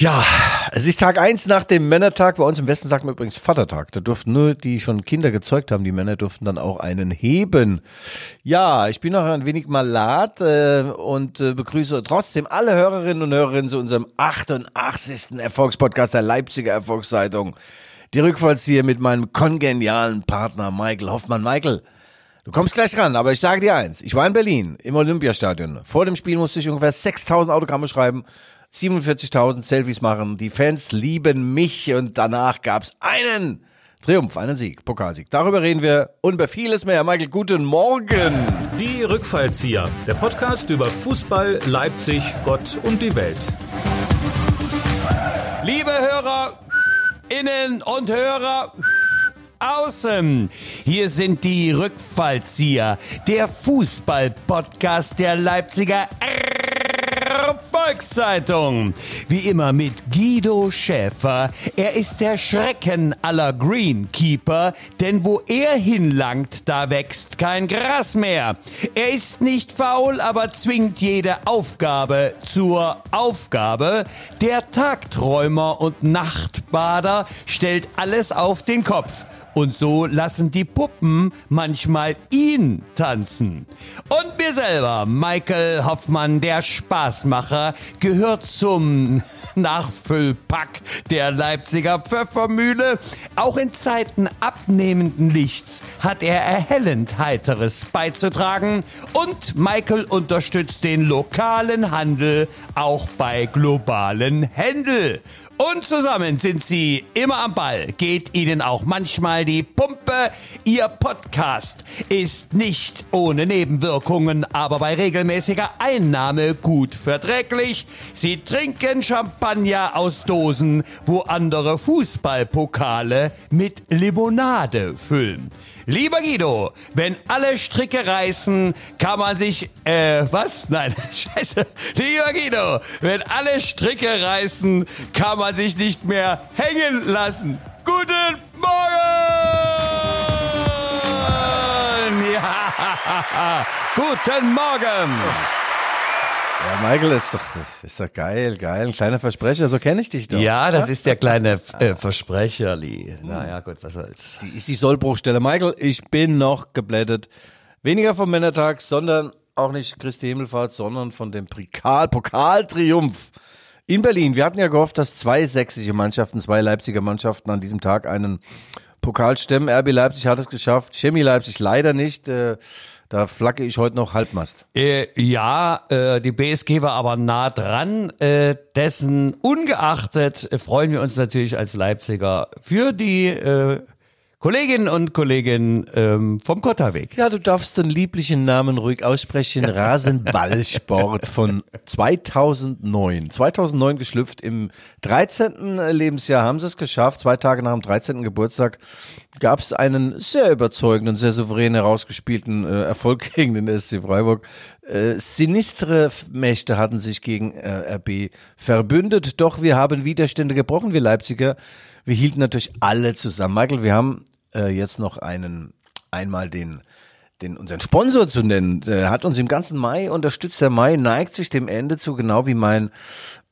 Ja, es ist Tag eins nach dem Männertag. Bei uns im Westen sagt man übrigens Vatertag. Da durften nur die schon Kinder gezeugt haben, die Männer durften dann auch einen heben. Ja, ich bin noch ein wenig malat äh, und äh, begrüße trotzdem alle Hörerinnen und Hörer zu unserem 88. Erfolgspodcast der Leipziger Erfolgszeitung. Die Rückfallzieher mit meinem kongenialen Partner Michael Hoffmann. Michael, du kommst gleich ran, aber ich sage dir eins. Ich war in Berlin im Olympiastadion. Vor dem Spiel musste ich ungefähr 6000 Autogramme schreiben 47.000 Selfies machen. Die Fans lieben mich und danach gab's einen Triumph, einen Sieg, Pokalsieg. Darüber reden wir und über vieles mehr. Michael, guten Morgen. Die Rückfallzieher, der Podcast über Fußball, Leipzig, Gott und die Welt. Liebe Hörer, innen und Hörer, außen. Hier sind die Rückfallzieher, der Fußball-Podcast der Leipziger Volkszeitung. Wie immer mit Guido Schäfer. Er ist der Schrecken aller Greenkeeper, denn wo er hinlangt, da wächst kein Gras mehr. Er ist nicht faul, aber zwingt jede Aufgabe zur Aufgabe. Der Tagträumer und Nachtbader stellt alles auf den Kopf. Und so lassen die Puppen manchmal ihn tanzen. Und mir selber, Michael Hoffmann, der Spaßmacher, gehört zum Nachfüllpack der Leipziger Pfeffermühle. Auch in Zeiten abnehmenden Lichts hat er erhellend Heiteres beizutragen. Und Michael unterstützt den lokalen Handel auch bei globalen Händel. Und zusammen sind sie immer am Ball, geht ihnen auch manchmal die Pumpe. Ihr Podcast ist nicht ohne Nebenwirkungen, aber bei regelmäßiger Einnahme gut verträglich. Sie trinken Champagner aus Dosen, wo andere Fußballpokale mit Limonade füllen. Lieber Guido, wenn alle Stricke reißen, kann man sich, äh, was? Nein, scheiße. Lieber Guido, wenn alle Stricke reißen, kann man sich nicht mehr hängen lassen. Guten Morgen! Ja, guten Morgen! Ja, Michael ist doch, ist doch geil, geil. Ein kleiner Versprecher, so kenne ich dich doch. Ja, das ist der kleine äh, Versprecherli. Naja, gut, was soll's. Die ist die Sollbruchstelle. Michael, ich bin noch geblättet. Weniger vom Männertag, sondern auch nicht Christi Himmelfahrt, sondern von dem Pokal, Pokaltriumph in Berlin. Wir hatten ja gehofft, dass zwei sächsische Mannschaften, zwei Leipziger Mannschaften an diesem Tag einen Pokal stemmen. RB Leipzig hat es geschafft, Chemie Leipzig leider nicht. Äh, da flacke ich heute noch Halbmast. Äh, ja, äh, die BSG war aber nah dran. Äh, dessen ungeachtet freuen wir uns natürlich als Leipziger für die äh, Kolleginnen und Kollegen ähm, vom Kotterweg. Ja, du darfst den lieblichen Namen ruhig aussprechen. Rasenballsport von 2009. 2009 geschlüpft. Im 13. Lebensjahr haben sie es geschafft. Zwei Tage nach dem 13. Geburtstag gab es einen sehr überzeugenden, sehr souverän herausgespielten äh, Erfolg gegen den SC Freiburg. Äh, sinistre Mächte hatten sich gegen äh, RB verbündet, doch wir haben Widerstände gebrochen, wir Leipziger. Wir hielten natürlich alle zusammen. Michael, wir haben äh, jetzt noch einen, einmal den, den unseren Sponsor zu nennen. Der hat uns im ganzen Mai unterstützt. Der Mai neigt sich dem Ende zu, genau wie mein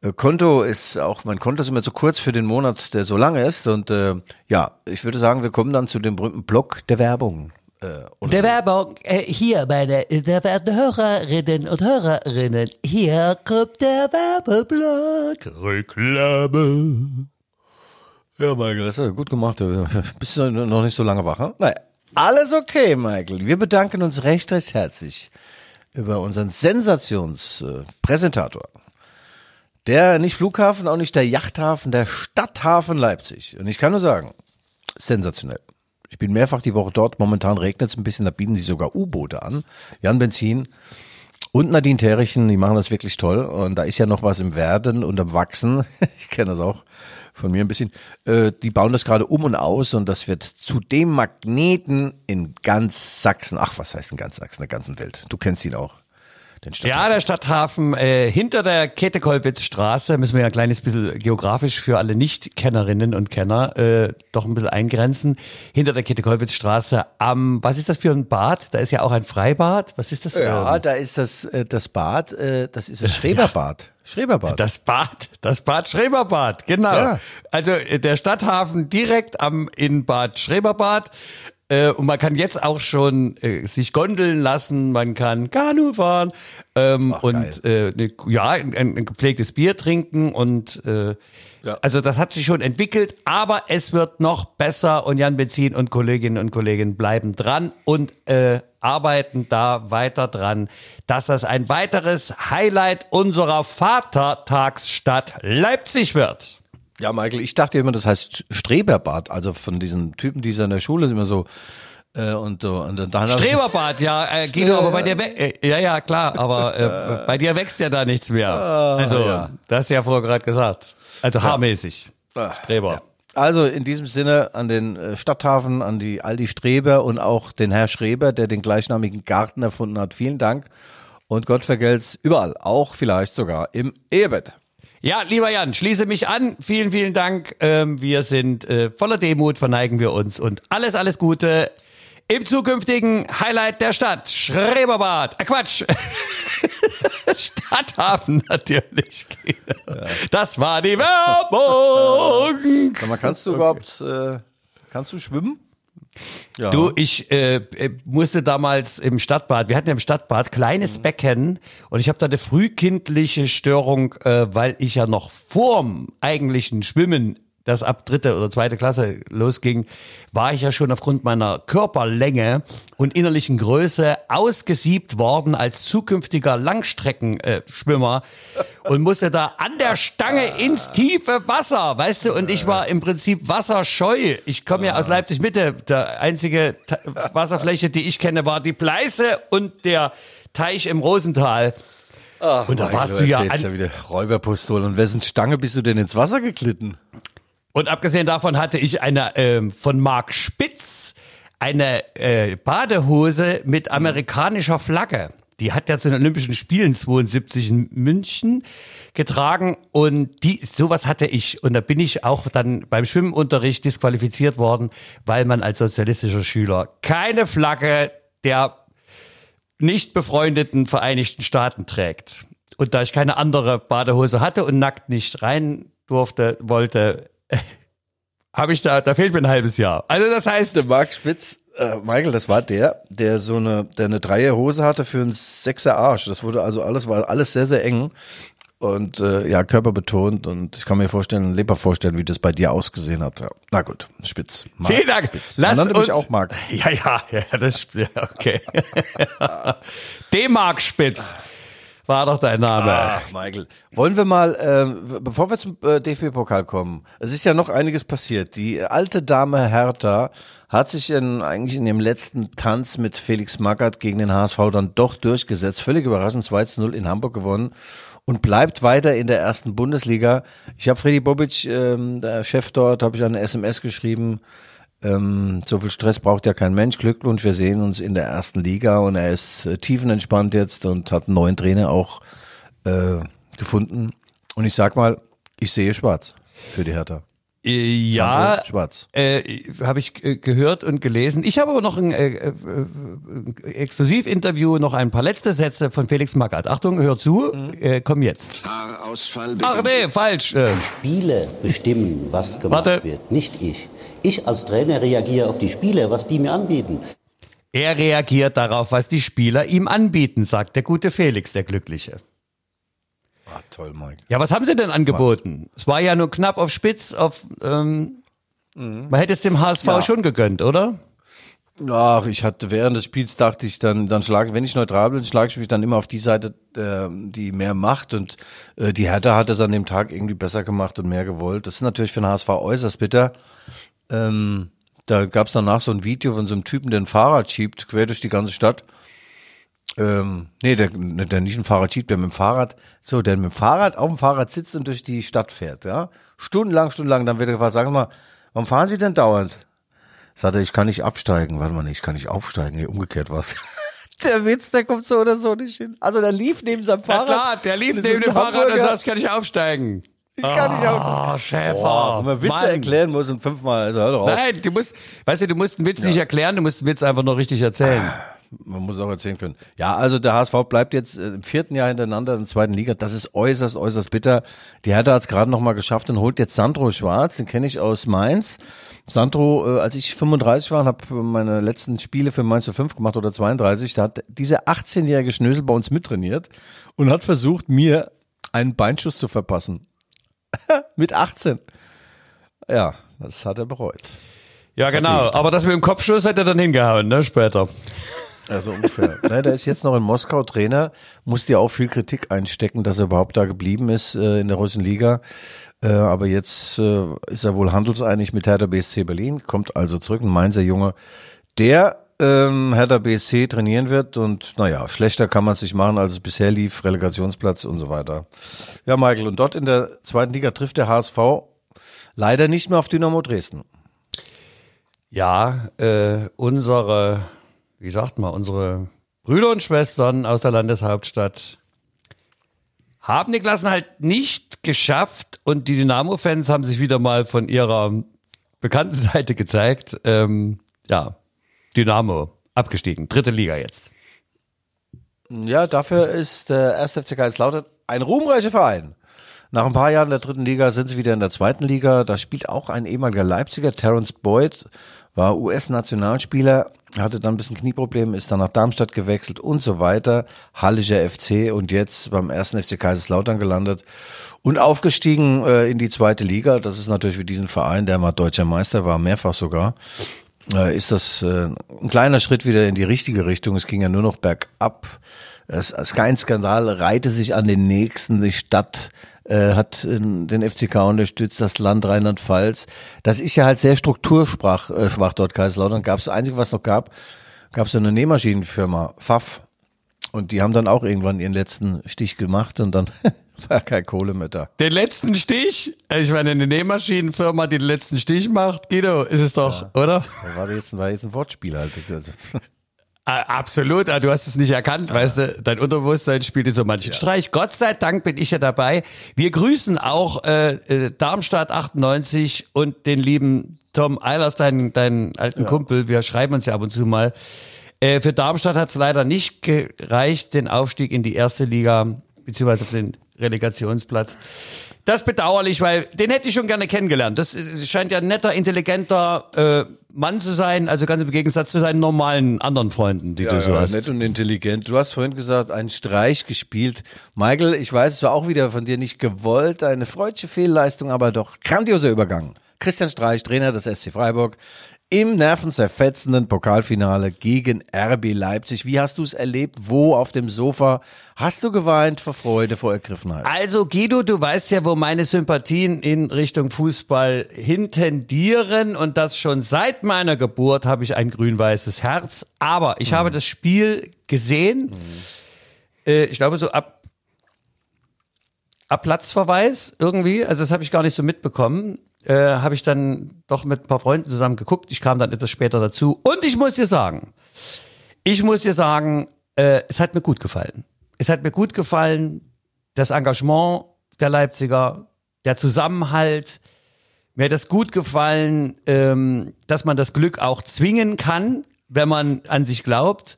äh, Konto ist auch, mein Konto ist immer zu kurz für den Monat, der so lange ist. Und äh, ja, ich würde sagen, wir kommen dann zu dem berühmten Block der Werbung. Äh, Der Werbung, äh, hier, meine sehr verehrten Hörerinnen und Hörerinnen, hier kommt der Werbeblock. Reklame. Ja, Michael, das ist gut gemacht. Bist du noch nicht so lange wach, hm? Naja, alles okay, Michael. Wir bedanken uns recht, recht herzlich über unseren Sensationspräsentator. Der nicht Flughafen, auch nicht der Yachthafen, der Stadthafen Leipzig. Und ich kann nur sagen, sensationell. Ich bin mehrfach die Woche dort. Momentan regnet es ein bisschen, da bieten sie sogar U-Boote an. Jan Benzin und Nadine Terrichen, die machen das wirklich toll. Und da ist ja noch was im Werden und am Wachsen. Ich kenne das auch von mir ein bisschen. Äh, die bauen das gerade um und aus und das wird zu dem Magneten in ganz Sachsen. Ach, was heißt in ganz Sachsen, der ganzen Welt. Du kennst ihn auch. Den Ja, der Stadthafen äh, hinter der Käthe-Kollwitz-Straße, müssen wir ja ein kleines bisschen geografisch für alle Nicht-Kennerinnen und Kenner äh, doch ein bisschen eingrenzen. Hinter der Käthe-Kollwitz-Straße am, was ist das für ein Bad? Da ist ja auch ein Freibad. Was ist das? Ja, Ähm, da ist das, äh, das Bad, äh, das ist das Schreberbad. Schreberbad. Das Bad, das Bad Schreberbad, genau. Ja. Also äh, der Stadthafen direkt am in Bad Schreberbad. Äh, und man kann jetzt auch schon äh, sich gondeln lassen, man kann Kanu fahren ähm, Ach, und äh, ne, ja, ein, ein gepflegtes Bier trinken und äh, also das hat sich schon entwickelt, aber es wird noch besser und Jan Benzin und Kolleginnen und Kollegen bleiben dran und äh, arbeiten da weiter dran, dass das ein weiteres Highlight unserer Vatertagsstadt Leipzig wird. Ja, Michael, ich dachte immer, das heißt Streberbad, also von diesen Typen, die in der Schule sind immer so äh, und so und dann Streberbad, ja, äh, Guido, aber bei dir, äh, ja, ja, klar, aber äh, bei dir wächst ja da nichts mehr. Also, ja. das hast du ja vorher gerade gesagt. Also haarmäßig. Streber. Also in diesem Sinne an den äh, Stadthafen, an die Aldi Streber und auch den Herr Schreber, der den gleichnamigen Garten erfunden hat. Vielen Dank und Gott vergelt's überall, auch vielleicht sogar im Ehebett. Ja, lieber Jan, schließe mich an. Vielen, vielen Dank. Ähm, wir sind äh, voller Demut, verneigen wir uns und alles, alles Gute im zukünftigen Highlight der Stadt. Schreberbad. Äh, Quatsch. Stadthafen natürlich. Das war die Werbung. Sag mal, kannst du überhaupt, äh, kannst du schwimmen? Ja. Du, ich äh, äh, musste damals im Stadtbad, wir hatten ja im Stadtbad kleines Becken und ich habe da eine frühkindliche Störung, äh, weil ich ja noch vorm eigentlichen Schwimmen, das ab dritte oder zweite Klasse losging, war ich ja schon aufgrund meiner Körperlänge und innerlichen Größe ausgesiebt worden als zukünftiger Langstreckenschwimmer und musste da an der Stange ins tiefe Wasser, weißt du, und ich war im Prinzip wasserscheu. Ich komme ja aus Leipzig Mitte. Der einzige Wasserfläche, die ich kenne, war die Pleiße und der Teich im Rosental. und da warst du ja jetzt an, ja wieder Räuberpistole. Und wessen Stange bist du denn ins Wasser geglitten? Und abgesehen davon hatte ich eine ähm, von Marc Spitz eine äh, Badehose mit amerikanischer Flagge. Die hat er zu den Olympischen Spielen 72 in München getragen und die sowas hatte ich und da bin ich auch dann beim Schwimmunterricht disqualifiziert worden, weil man als sozialistischer Schüler keine Flagge der nicht befreundeten Vereinigten Staaten trägt. Und da ich keine andere Badehose hatte und nackt nicht rein durfte, wollte, habe ich da, da fehlt mir ein halbes Jahr. Also das heißt, Der Marc Spitz, äh, Michael, das war der, der so eine, der eine Dreierhose hatte für einen Sechser Arsch. Das wurde also alles, war alles sehr, sehr eng. Und äh, ja, körperbetont und ich kann mir vorstellen, Leber vorstellen, wie das bei dir ausgesehen hat. Ja. Na gut, Spitz. Marc vielen Dank. Spitz. Lass uns mich auch Marc. Ja, ja, ja, das ja, okay. D-Mark Spitz war doch dein Name. Ah, Michael. Wollen wir mal, ähm, bevor wir zum äh, DFB-Pokal kommen, es ist ja noch einiges passiert. Die alte Dame Hertha hat sich in, eigentlich in dem letzten Tanz mit Felix Magath gegen den HSV dann doch durchgesetzt. Völlig überraschend 2 zu 0 in Hamburg gewonnen und bleibt weiter in der ersten Bundesliga. Ich habe Freddy Bobic, ähm, der Chef dort, habe ich eine SMS geschrieben. Ähm, so viel Stress braucht ja kein Mensch. Glückwunsch, wir sehen uns in der ersten Liga und er ist äh, tiefenentspannt jetzt und hat einen neuen Trainer auch äh, gefunden. Und ich sag mal, ich sehe schwarz für die Hertha. Äh, ja, Sandro Schwarz. Äh, habe ich äh, gehört und gelesen. Ich habe aber noch ein äh, äh, Exklusivinterview, noch ein paar letzte Sätze von Felix Magath. Achtung, hör zu, äh, komm jetzt. Haarausfall Ach nee, falsch. Spieler bestimmen, was gemacht Warte. wird, nicht ich. Ich als Trainer reagiere auf die Spieler, was die mir anbieten. er reagiert darauf, was die Spieler ihm anbieten, sagt der gute Felix, der Glückliche. Ah, toll, Mike. Ja, was haben sie denn angeboten? Es war ja nur knapp auf Spitz, auf ähm, man hätte es dem HSV Ja. schon gegönnt, oder? Ach, ich hatte während des Spiels dachte ich dann, dann schlage, wenn ich neutral bin, schlage ich mich dann immer auf die Seite, äh, die mehr macht und äh, die Hertha hat es an dem Tag irgendwie besser gemacht und mehr gewollt. Das ist natürlich für den HSV äußerst bitter. Ähm, da gab es danach so ein Video von so einem Typen, der ein Fahrrad schiebt, quer durch die ganze Stadt. Ähm, nee, der, der nicht ein Fahrrad schiebt, der mit dem Fahrrad, so, der mit dem Fahrrad auf dem Fahrrad sitzt und durch die Stadt fährt, ja. Stundenlang, stundenlang, dann wird er gefragt, sagen Sie mal, warum fahren Sie denn dauernd? Sagt er, ich kann nicht absteigen. Warte mal, nee, ich kann nicht aufsteigen. Nee, umgekehrt was. der Witz, der kommt so oder so nicht hin. Also der lief neben seinem Fahrrad. klar, der lief neben dem Fahrrad und sagt, kann ich aufsteigen. Ich kann nicht aufsteigen. Oh, Schäfer. Boah, wenn man Witze Mann. erklären muss und fünfmal, also hör doch auf. Nein, du musst, weißt du, du musst einen Witz nicht erklären, du musst den Witz einfach nur richtig erzählen. man muss auch erzählen können. Ja, also der HSV bleibt jetzt äh, im vierten Jahr hintereinander in der zweiten Liga. Das ist äußerst, äußerst bitter. Die Hertha hat es gerade noch mal geschafft und holt jetzt Sandro Schwarz, den kenne ich aus Mainz. Sandro, äh, als ich 35 war und habe meine letzten Spiele für Mainz 5 gemacht oder 32, da hat dieser 18-jährige Schnösel bei uns mittrainiert und hat versucht, mir einen Beinschuss zu verpassen. Mit 18. Ja, das hat er bereut. Ja, genau. Aber das mit dem Kopfschuss hat er dann hingehauen, ne, später. Also ungefähr. ne, der ist jetzt noch in Moskau Trainer, musste ja auch viel Kritik einstecken, dass er überhaupt da geblieben ist äh, in der russischen Liga. Äh, aber jetzt äh, ist er wohl handelseinig mit Hertha BSC Berlin, kommt also zurück, ein Mainzer Junge, der ähm, Hertha BSC trainieren wird und naja, schlechter kann man es nicht machen, als es bisher lief, Relegationsplatz und so weiter. Ja, Michael, und dort in der zweiten Liga trifft der HSV leider nicht mehr auf Dynamo Dresden. Ja, äh, unsere, wie sagt man, unsere Brüder und Schwestern aus der Landeshauptstadt haben die Klassen halt nicht geschafft und die Dynamo-Fans haben sich wieder mal von ihrer bekannten Seite gezeigt. Ähm, ja, Dynamo abgestiegen, dritte Liga jetzt. Ja, dafür ist der 1. FC Kaiserslautern ein ruhmreicher Verein. Nach ein paar Jahren der dritten Liga sind sie wieder in der zweiten Liga. Da spielt auch ein ehemaliger Leipziger, Terence Boyd, war US-Nationalspieler, hatte dann ein bisschen Knieprobleme, ist dann nach Darmstadt gewechselt und so weiter. Hallischer FC und jetzt beim ersten FC Kaiserslautern gelandet und aufgestiegen äh, in die zweite Liga. Das ist natürlich für diesen Verein, der mal deutscher Meister war, mehrfach sogar, äh, ist das äh, ein kleiner Schritt wieder in die richtige Richtung. Es ging ja nur noch bergab. Es, es kein Skandal reihte sich an den nächsten. Die Stadt äh, hat äh, den FCK unterstützt, das Land Rheinland-Pfalz. Das ist ja halt sehr strukturschwach äh, schwach dort, Kaiserslautern. Gab es einzige, was noch gab, gab es eine Nähmaschinenfirma, Pfaff. Und die haben dann auch irgendwann ihren letzten Stich gemacht und dann war keine Kohle mehr da. Den letzten Stich? Also ich meine, eine Nähmaschinenfirma, die den letzten Stich macht, Guido, ist es doch, oder? Da war jetzt, war jetzt ein Wortspiel halt. Also, Ah, Absolut, ah, du hast es nicht erkannt, weißt du, dein Unterbewusstsein spielte so manchen Streich. Gott sei Dank bin ich ja dabei. Wir grüßen auch äh, äh, Darmstadt 98 und den lieben Tom Eilers, deinen, deinen alten Kumpel. Wir schreiben uns ja ab und zu mal. Äh, für Darmstadt hat es leider nicht gereicht, den Aufstieg in die erste Liga, beziehungsweise auf den Relegationsplatz. Das ist bedauerlich, weil den hätte ich schon gerne kennengelernt. Das scheint ja ein netter, intelligenter äh, Mann zu sein, also ganz im Gegensatz zu seinen normalen anderen Freunden, die du so ja, hast. nett und intelligent. Du hast vorhin gesagt, einen Streich gespielt. Michael, ich weiß, es war auch wieder von dir nicht gewollt, eine freudsche Fehlleistung, aber doch grandioser Übergang. Christian Streich, Trainer des SC Freiburg, im nervenzerfetzenden Pokalfinale gegen RB Leipzig. Wie hast du es erlebt? Wo auf dem Sofa? Hast du geweint vor Freude, vor Ergriffenheit? Also Guido, du weißt ja, wo meine Sympathien in Richtung Fußball hintendieren und das schon seit meiner Geburt habe ich ein grün-weißes Herz. Aber ich habe das Spiel gesehen. Äh, ich glaube so ab ab Platzverweis irgendwie. Also das habe ich gar nicht so mitbekommen. Äh, habe ich dann doch mit ein paar Freunden zusammen geguckt. Ich kam dann etwas später dazu. Und ich muss dir sagen, ich muss dir sagen, äh, es hat mir gut gefallen. Es hat mir gut gefallen, das Engagement der Leipziger, der Zusammenhalt. Mir hat das gut gefallen, ähm, dass man das Glück auch zwingen kann, wenn man an sich glaubt.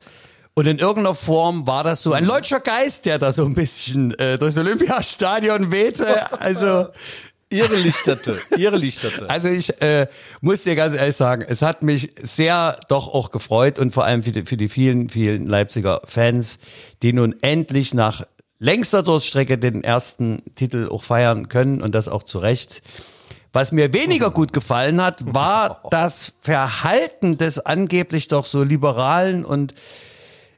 Und in irgendeiner Form war das so ein leutscher Geist, der da so ein bisschen äh, durchs Olympiastadion wehte. Also Ihre Lichterte, ihre Lichterte. also ich äh, muss dir ganz ehrlich sagen, es hat mich sehr doch auch gefreut und vor allem für die, für die vielen, vielen Leipziger Fans, die nun endlich nach längster Durststrecke den ersten Titel auch feiern können und das auch zu Recht. Was mir weniger gut gefallen hat, war das Verhalten des angeblich doch so liberalen und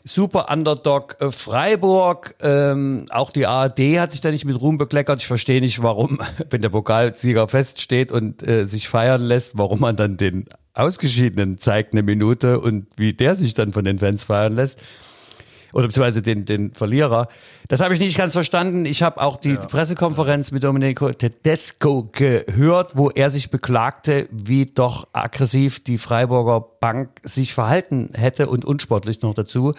super Underdog äh, Freiburg. Ähm, auch die ARD hat sich da nicht mit Ruhm bekleckert. Ich verstehe nicht, warum, wenn der Pokalsieger feststeht und äh, sich feiern lässt, warum man dann den Ausgeschiedenen zeigt eine Minute und wie der sich dann von den Fans feiern lässt. Oder beziehungsweise den, den Verlierer. Das habe ich nicht ganz verstanden. Ich habe auch die Pressekonferenz mit Domenico Tedesco gehört, wo er sich beklagte, wie doch aggressiv die Freiburger Bank sich verhalten hätte und unsportlich noch dazu.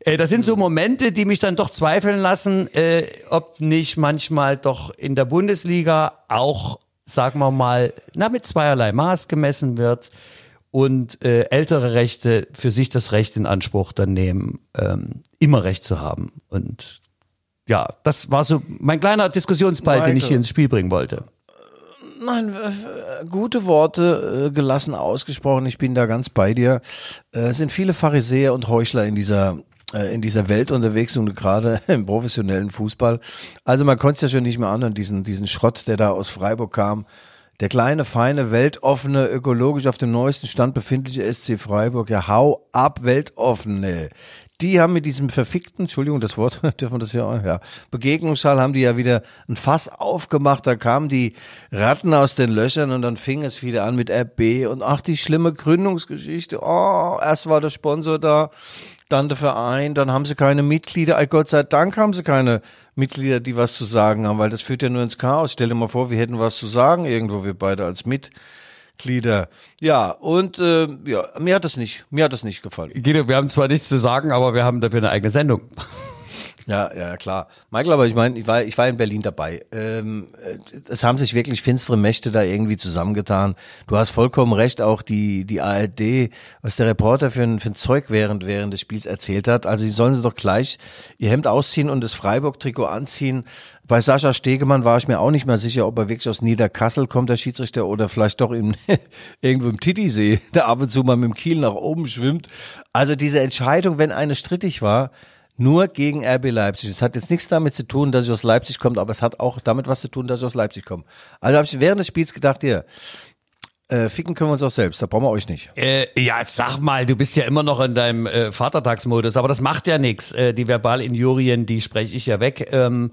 Äh, Das sind so Momente, die mich dann doch zweifeln lassen, äh, ob nicht manchmal doch in der Bundesliga auch, sagen wir mal, na, mit zweierlei Maß gemessen wird. Und äh, ältere Rechte für sich das Recht in Anspruch dann nehmen, ähm, immer Recht zu haben. Und ja, das war so mein kleiner Diskussionsball, den ich Michael. hier ins Spiel bringen wollte. Nein, äh, gute Worte, äh, gelassen ausgesprochen. Ich bin da ganz bei dir. Äh, Es sind viele Pharisäer und Heuchler in dieser in dieser Welt unterwegs und gerade im professionellen Fußball. Also man konnte es ja schon nicht mehr anhören, diesen, diesen Schrott, der da aus Freiburg kam. Der kleine, feine, weltoffene, ökologisch auf dem neuesten Stand befindliche SC Freiburg. Ja, hau ab, weltoffene. Die haben mit diesem verfickten, Entschuldigung, das Wort, dürfen wir das ja, ja, Begegnungsschall haben die ja wieder ein Fass aufgemacht, da kamen die Ratten aus den Löchern und dann fing es wieder an mit RB und ach, die schlimme Gründungsgeschichte, oh, erst war der Sponsor da, dann der Verein, dann haben sie keine Mitglieder, Ey, Gott sei Dank haben sie keine Mitglieder, die was zu sagen haben, weil das führt ja nur ins Chaos. Stell dir mal vor, wir hätten was zu sagen irgendwo, wir beide als Mitglieder. Ja, und äh, ja, mir hat das nicht, mir hat das nicht gefallen. Guido, wir haben zwar nichts zu sagen, aber wir haben dafür eine eigene Sendung. Ja, ja, klar. Michael, aber ich meine, ich war, ich war in Berlin dabei. Ähm, äh, es haben sich wirklich finstere Mächte da irgendwie zusammengetan. Du hast vollkommen recht, auch die, die ARD, was der Reporter für ein, für ein Zeug während, während des Spiels erzählt hat. Also, die sollen sie doch gleich ihr Hemd ausziehen und das Freiburg-Trikot anziehen. Bei Sascha Stegemann war ich mir auch nicht mehr sicher, ob er wirklich aus Niederkassel kommt, der Schiedsrichter, oder vielleicht doch im, irgendwo im Titisee, der ab und zu mal mit dem Kiel nach oben schwimmt. Also diese Entscheidung, wenn eine strittig war, nur gegen RB Leipzig. Es hat jetzt nichts damit zu tun, dass ich aus Leipzig komme, aber es hat auch damit was zu tun, dass ich aus Leipzig komme. Also habe ich während des Spiels gedacht, hier, äh, ficken können wir uns auch selbst, da brauchen wir euch nicht. Äh, ja, sag mal, du bist ja immer noch in deinem äh, Vatertagsmodus, aber das macht ja nichts. Äh, die Verbalinjurien, die spreche ich ja weg. Ähm,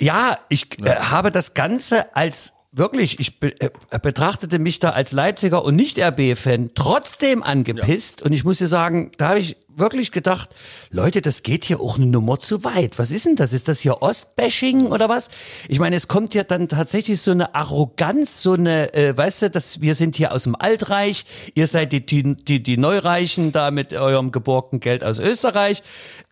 ja, ich äh, habe das Ganze als wirklich, ich be äh, betrachtete mich da als Leipziger und nicht RB-Fan trotzdem angepisst und ich muss dir sagen, da habe ich wirklich gedacht, Leute, das geht hier auch eine Nummer zu weit. Was ist denn das? Ist das hier Ostbashing oder was? Ich meine, es kommt ja dann tatsächlich so eine Arroganz, so eine, äh, weißt du, dass wir sind hier aus dem Altreich, ihr seid die, die, die, Neureichen da mit eurem geborgten Geld aus Österreich.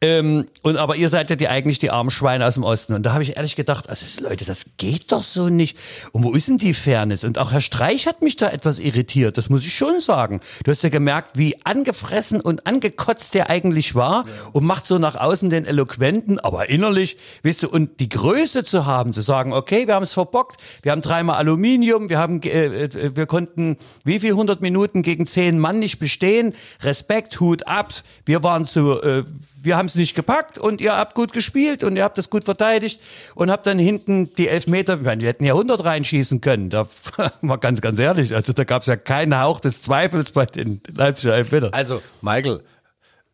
Ähm, und aber ihr seid ja die eigentlich die armen Schweine aus dem Osten. Und da habe ich ehrlich gedacht, also Leute, das geht doch so nicht. Und wo ist denn die Fairness? Und auch Herr Streich hat mich da etwas irritiert, das muss ich schon sagen. Du hast ja gemerkt, wie angefressen und angekotzt der eigentlich war und macht so nach außen den Eloquenten, aber innerlich, weißt du, und die Größe zu haben, zu sagen, okay, wir haben es verbockt, wir haben dreimal Aluminium, wir haben, äh, äh, wir konnten wie viel 100 Minuten gegen zehn Mann nicht bestehen, Respekt, Hut ab, wir waren zu, äh, wir haben es nicht gepackt und ihr habt gut gespielt und ihr habt das gut verteidigt und habt dann hinten die Elfmeter, ich meine, wir hätten ja 100 reinschießen können, da mal ganz, ganz ehrlich, also da gab es ja keinen Hauch des Zweifels bei den Leipziger Elfmeter. Also, Michael,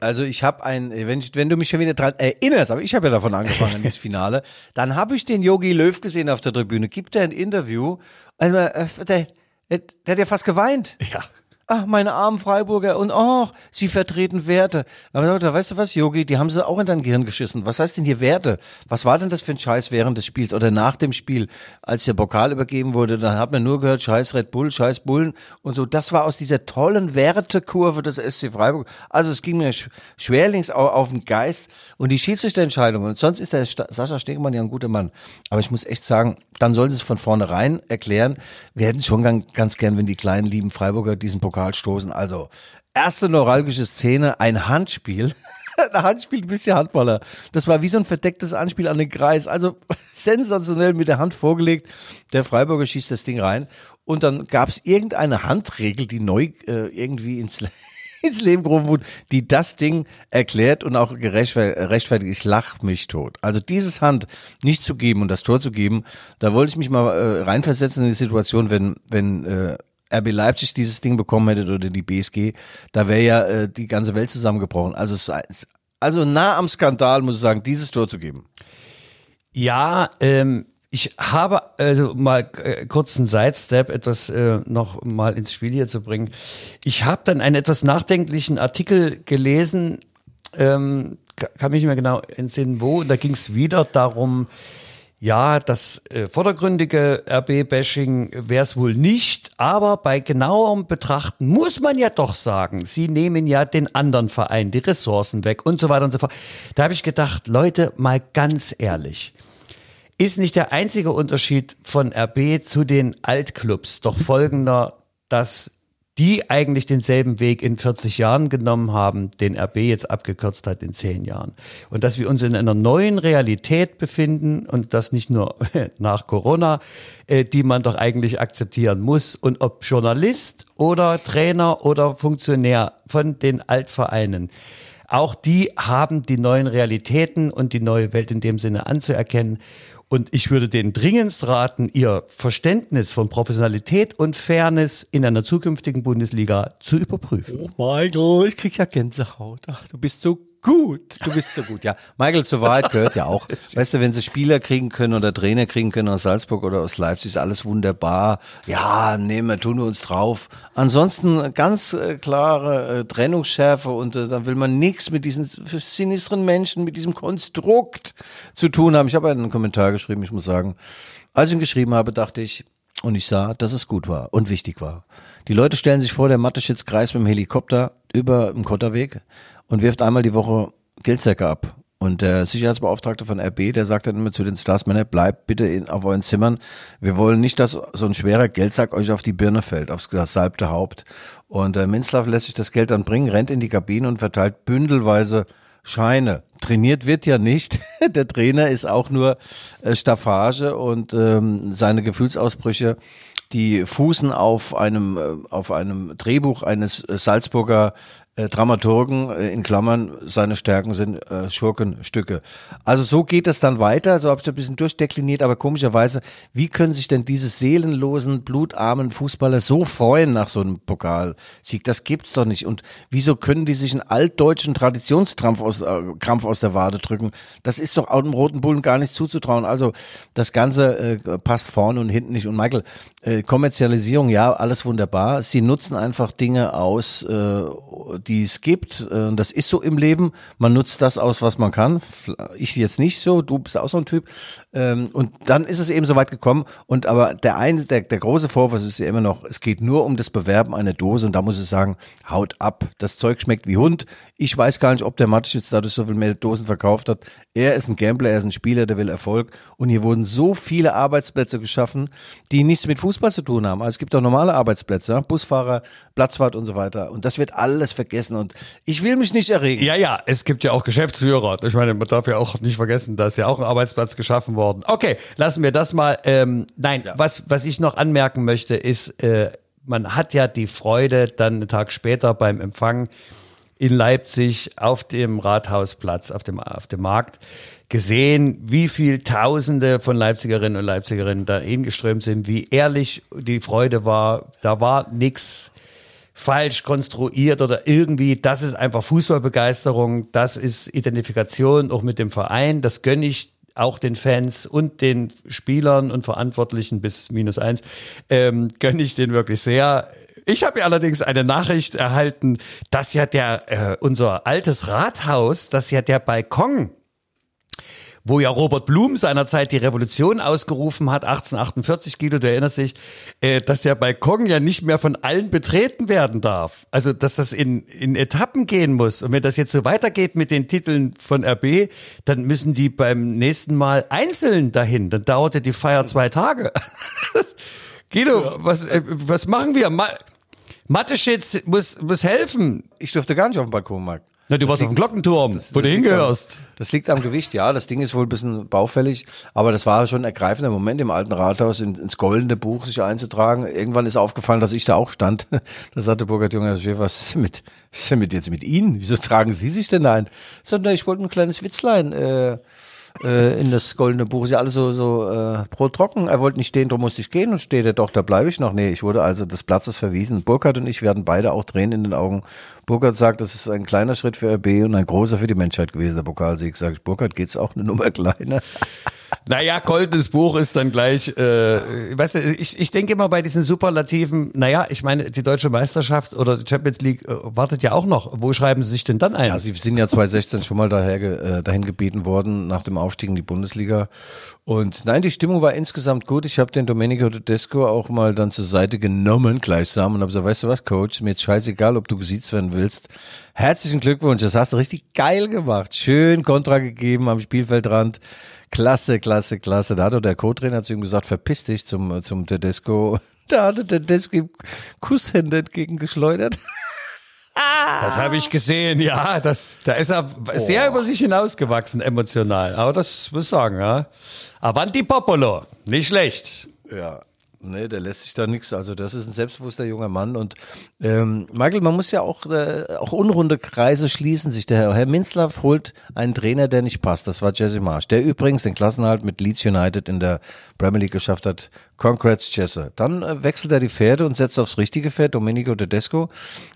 also ich habe ein, wenn, ich, wenn du mich schon wieder dran erinnerst, aber ich habe ja davon angefangen, dieses Finale, dann habe ich den Yogi Löw gesehen auf der Tribüne, gibt er ein Interview, also, äh, der, der, der hat ja fast geweint. Ja. Ach, meine armen Freiburger und ach, sie vertreten Werte. Aber er, weißt du was, Yogi, die haben sie auch in dein Gehirn geschissen. Was heißt denn hier Werte? Was war denn das für ein Scheiß während des Spiels oder nach dem Spiel, als der Pokal übergeben wurde? Dann hat man nur gehört, Scheiß Red Bull, Scheiß Bullen und so. Das war aus dieser tollen Wertekurve des SC Freiburg. Also es ging mir sch schwerlings au auf den Geist und die Schiedsrichterentscheidung. Und sonst ist der Sascha Stegemann ja ein guter Mann. Aber ich muss echt sagen, dann sollen sie es von vornherein erklären. Wir hätten schon ganz gern, wenn die kleinen lieben Freiburger diesen Pokal stoßen. Also, erste neuralgische Szene, ein Handspiel. ein Handspiel, bist ja Handballer. Das war wie so ein verdecktes Anspiel an den Kreis. Also sensationell mit der Hand vorgelegt. Der Freiburger schießt das Ding rein. Und dann gab es irgendeine Handregel, die neu äh, irgendwie ins ins Leben gerufen wurde, die das Ding erklärt und auch gerechtfertigt. Ich lach mich tot. Also dieses Hand nicht zu geben und das Tor zu geben, da wollte ich mich mal äh, reinversetzen in die Situation, wenn, wenn äh, RB Leipzig dieses Ding bekommen hätte oder die BSG, da wäre ja äh, die ganze Welt zusammengebrochen. Also also nah am Skandal, muss ich sagen, dieses Tor zu geben. Ja, ähm, ich habe also mal äh, kurz einen Sidestep, etwas äh, noch mal ins Spiel hier zu bringen. Ich habe dann einen etwas nachdenklichen Artikel gelesen, ähm, ka- kann mich nicht mehr genau entsinnen, wo. Und da ging es wieder darum, ja, das äh, vordergründige RB-Bashing wäre es wohl nicht, aber bei genauerem Betrachten muss man ja doch sagen, sie nehmen ja den anderen Verein die Ressourcen weg und so weiter und so fort. Da habe ich gedacht, Leute, mal ganz ehrlich, ist nicht der einzige Unterschied von RB zu den Altclubs doch folgender, dass die eigentlich denselben Weg in 40 Jahren genommen haben, den RB jetzt abgekürzt hat in 10 Jahren. Und dass wir uns in einer neuen Realität befinden und das nicht nur nach Corona, äh, die man doch eigentlich akzeptieren muss. Und ob Journalist oder Trainer oder Funktionär von den Altvereinen, auch die haben die neuen Realitäten und die neue Welt in dem Sinne anzuerkennen. Und ich würde denen dringendst raten, ihr Verständnis von Professionalität und Fairness in einer zukünftigen Bundesliga zu überprüfen. Oh, Michael, ich krieg ja Gänsehaut. Ach, du bist so gut. Du bist so gut, ja. Michael, zur Wahrheit gehört ja auch. Weißt du, wenn sie Spieler kriegen können oder Trainer kriegen können aus Salzburg oder aus Leipzig, ist alles wunderbar. Ja, nehmen wir, tun wir uns drauf. Ansonsten ganz äh, klare äh, Trennungsschärfe und äh, da will man nichts mit diesen sinistren Menschen, mit diesem Konstrukt zu tun haben. Ich habe einen Kommentar geschrieben, ich muss sagen. Als ich ihn geschrieben habe, dachte ich, und ich sah, dass es gut war und wichtig war. Die Leute stellen sich vor, der Mathe-Schitz kreist mit dem Helikopter über dem Kotterweg und wirft einmal die Woche Geldsäcke ab. Und der Sicherheitsbeauftragte von RB, der sagt dann immer zu den Starsmänner, bleibt bitte in, auf euren Zimmern. Wir wollen nicht, dass so ein schwerer Geldsack euch auf die Birne fällt, aufs gesalbte Haupt. Und der Minzlaff lässt sich das Geld dann bringen, rennt in die Kabine und verteilt bündelweise Scheine. Trainiert wird ja nicht. Der Trainer ist auch nur äh, Staffage und ähm, seine Gefühlsausbrüche, die fußen auf einem, äh, auf einem Drehbuch eines äh, Salzburger äh, Dramaturgen äh, in Klammern, seine Stärken sind äh, Schurkenstücke. Also so geht es dann weiter, so habe ich ein bisschen durchdekliniert, aber komischerweise, wie können sich denn diese seelenlosen, blutarmen Fußballer so freuen nach so einem Pokalsieg? Das gibt's doch nicht. Und wieso können die sich einen altdeutschen Traditionskrampf aus, äh, Krampf aus der Wade drücken? Das ist doch auch dem Roten Bullen gar nicht zuzutrauen. Also das Ganze äh, passt vorne und hinten nicht. Und Michael, äh, Kommerzialisierung, ja, alles wunderbar. Sie nutzen einfach Dinge aus, äh, die es gibt. Äh, das ist so im Leben. Man nutzt das aus, was man kann. Ich jetzt nicht so. Du bist auch so ein Typ. Ähm, und dann ist es eben so weit gekommen. Und aber der eine, der, der große Vorwurf ist ja immer noch, es geht nur um das Bewerben einer Dose. Und da muss ich sagen, haut ab. Das Zeug schmeckt wie Hund. Ich weiß gar nicht, ob der Matsch jetzt dadurch so viel mehr Dosen verkauft hat. Er ist ein Gambler, er ist ein Spieler, der will Erfolg. Und hier wurden so viele Arbeitsplätze geschaffen, die nichts mit Fußball zu tun haben. Also es gibt auch normale Arbeitsplätze, Busfahrer, Platzfahrt und so weiter. Und das wird alles vergessen. Und ich will mich nicht erregen. Ja, ja, es gibt ja auch Geschäftsführer. Ich meine, man darf ja auch nicht vergessen, da ist ja auch ein Arbeitsplatz geschaffen worden. Okay, lassen wir das mal. Ähm, nein, ja. was, was ich noch anmerken möchte, ist, äh, man hat ja die Freude dann einen Tag später beim Empfang in Leipzig auf dem Rathausplatz, auf dem, auf dem Markt gesehen, wie viel Tausende von Leipzigerinnen und Leipzigerinnen da hingeströmt sind, wie ehrlich die Freude war. Da war nichts falsch konstruiert oder irgendwie. Das ist einfach Fußballbegeisterung, das ist Identifikation auch mit dem Verein. Das gönne ich auch den Fans und den Spielern und Verantwortlichen bis minus eins, ähm, gönne ich den wirklich sehr. Ich habe allerdings eine Nachricht erhalten, dass ja der äh, unser altes Rathaus, dass ja der Balkon wo ja Robert Blum seinerzeit die Revolution ausgerufen hat, 1848, Guido, du erinnerst dich, äh, dass der Balkon ja nicht mehr von allen betreten werden darf. Also, dass das in, in Etappen gehen muss. Und wenn das jetzt so weitergeht mit den Titeln von RB, dann müssen die beim nächsten Mal einzeln dahin. Dann dauert ja die Feier zwei Tage. Guido, was, äh, was machen wir? Ma Mathe-Shits muss, muss helfen. Ich durfte gar nicht auf dem Balkon, Marc. Na, du warst liegt, auf dem Glockenturm, das, wo das du hingehörst. Am, das liegt am Gewicht, ja. Das Ding ist wohl ein bisschen baufällig, aber das war schon ein ergreifender Moment im alten Rathaus in, ins goldene Buch sich einzutragen. Irgendwann ist aufgefallen, dass ich da auch stand. Da sagte Burkhard Junger, was ist denn mit, was ist denn mit jetzt mit Ihnen? Wieso tragen Sie sich denn ein? Ich sagte, ich wollte ein kleines Witzlein, äh, äh, in das goldene Buch. Ist ja alles so, so äh, pro trocken. Er wollte nicht stehen, darum musste ich gehen und steht er doch, da bleibe ich noch. Nee, ich wurde also des Platzes verwiesen. Burkhard und ich werden beide auch Tränen in den Augen. Burkhard sagt, das ist ein kleiner Schritt für RB und ein großer für die Menschheit gewesen, der Pokalsieg. Sag ich, Burkhard, geht's auch eine Nummer kleiner? Naja, goldenes Buch ist dann gleich, äh, weißt du, ich, ich denke immer bei diesen Superlativen, naja, ich meine, die deutsche Meisterschaft oder die Champions League äh, wartet ja auch noch. Wo schreiben sie sich denn dann ein? Ja, sie sind ja 2016 schon mal daher, äh, dahin gebeten worden nach dem Aufstieg in die Bundesliga. Und nein, die Stimmung war insgesamt gut. Ich habe den Domenico Tedesco auch mal dann zur Seite genommen gleichsam und habe gesagt, weißt du was, Coach, mir jetzt scheißegal, ob du gesiezt werden willst. Herzlichen Glückwunsch, das hast du richtig geil gemacht. Schön Kontra gegeben am Spielfeldrand. Klasse, klasse, klasse. Da hat doch der Co-Trainer zu ihm gesagt, verpiss dich zum, zum Tedesco. Da hatte der Desk ihm Kusshände entgegengeschleudert. Das habe ich gesehen, ja. Das, da ist er sehr über sich hinausgewachsen, emotional. Aber das muss ich sagen, ja. Avanti Popolo, nicht schlecht. Ja. Nee, der lässt sich da nichts. Also das ist ein selbstbewusster junger Mann. Und ähm, Michael, man muss ja auch, äh, auch unrunde Kreise schließen sich. Der Herr Minzlaff holt einen Trainer, der nicht passt. Das war Jesse Marsch. Der übrigens den Klassenhalt mit Leeds United in der Premier League geschafft hat. Congrats, Jesse. Dann äh, wechselt er die Pferde und setzt aufs richtige Pferd, Domenico Tedesco.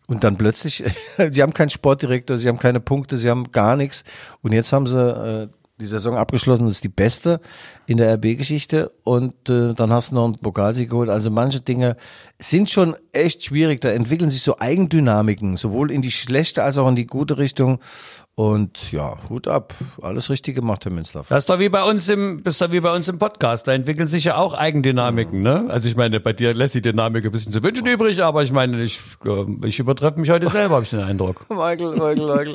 Und dann plötzlich, sie haben keinen Sportdirektor, sie haben keine Punkte, sie haben gar nichts. Und jetzt haben sie äh, die Saison abgeschlossen, das ist die beste in der RB-Geschichte und äh, dann hast du noch einen Pokalsieg geholt. Also manche Dinge sind schon echt schwierig. Da entwickeln sich so Eigendynamiken, sowohl in die schlechte als auch in die gute Richtung. Und ja, Hut ab. Alles richtig gemacht, Herr Münzlaff. Das ist doch wie bei uns im, das ist doch wie bei uns im Podcast. Da entwickeln sich ja auch Eigendynamiken, ne? Also ich meine, bei dir lässt die Dynamik ein bisschen zu wünschen übrig, aber ich meine, ich, äh, ich übertreffe mich heute selber, habe ich den Eindruck. Michael, Michael, Michael.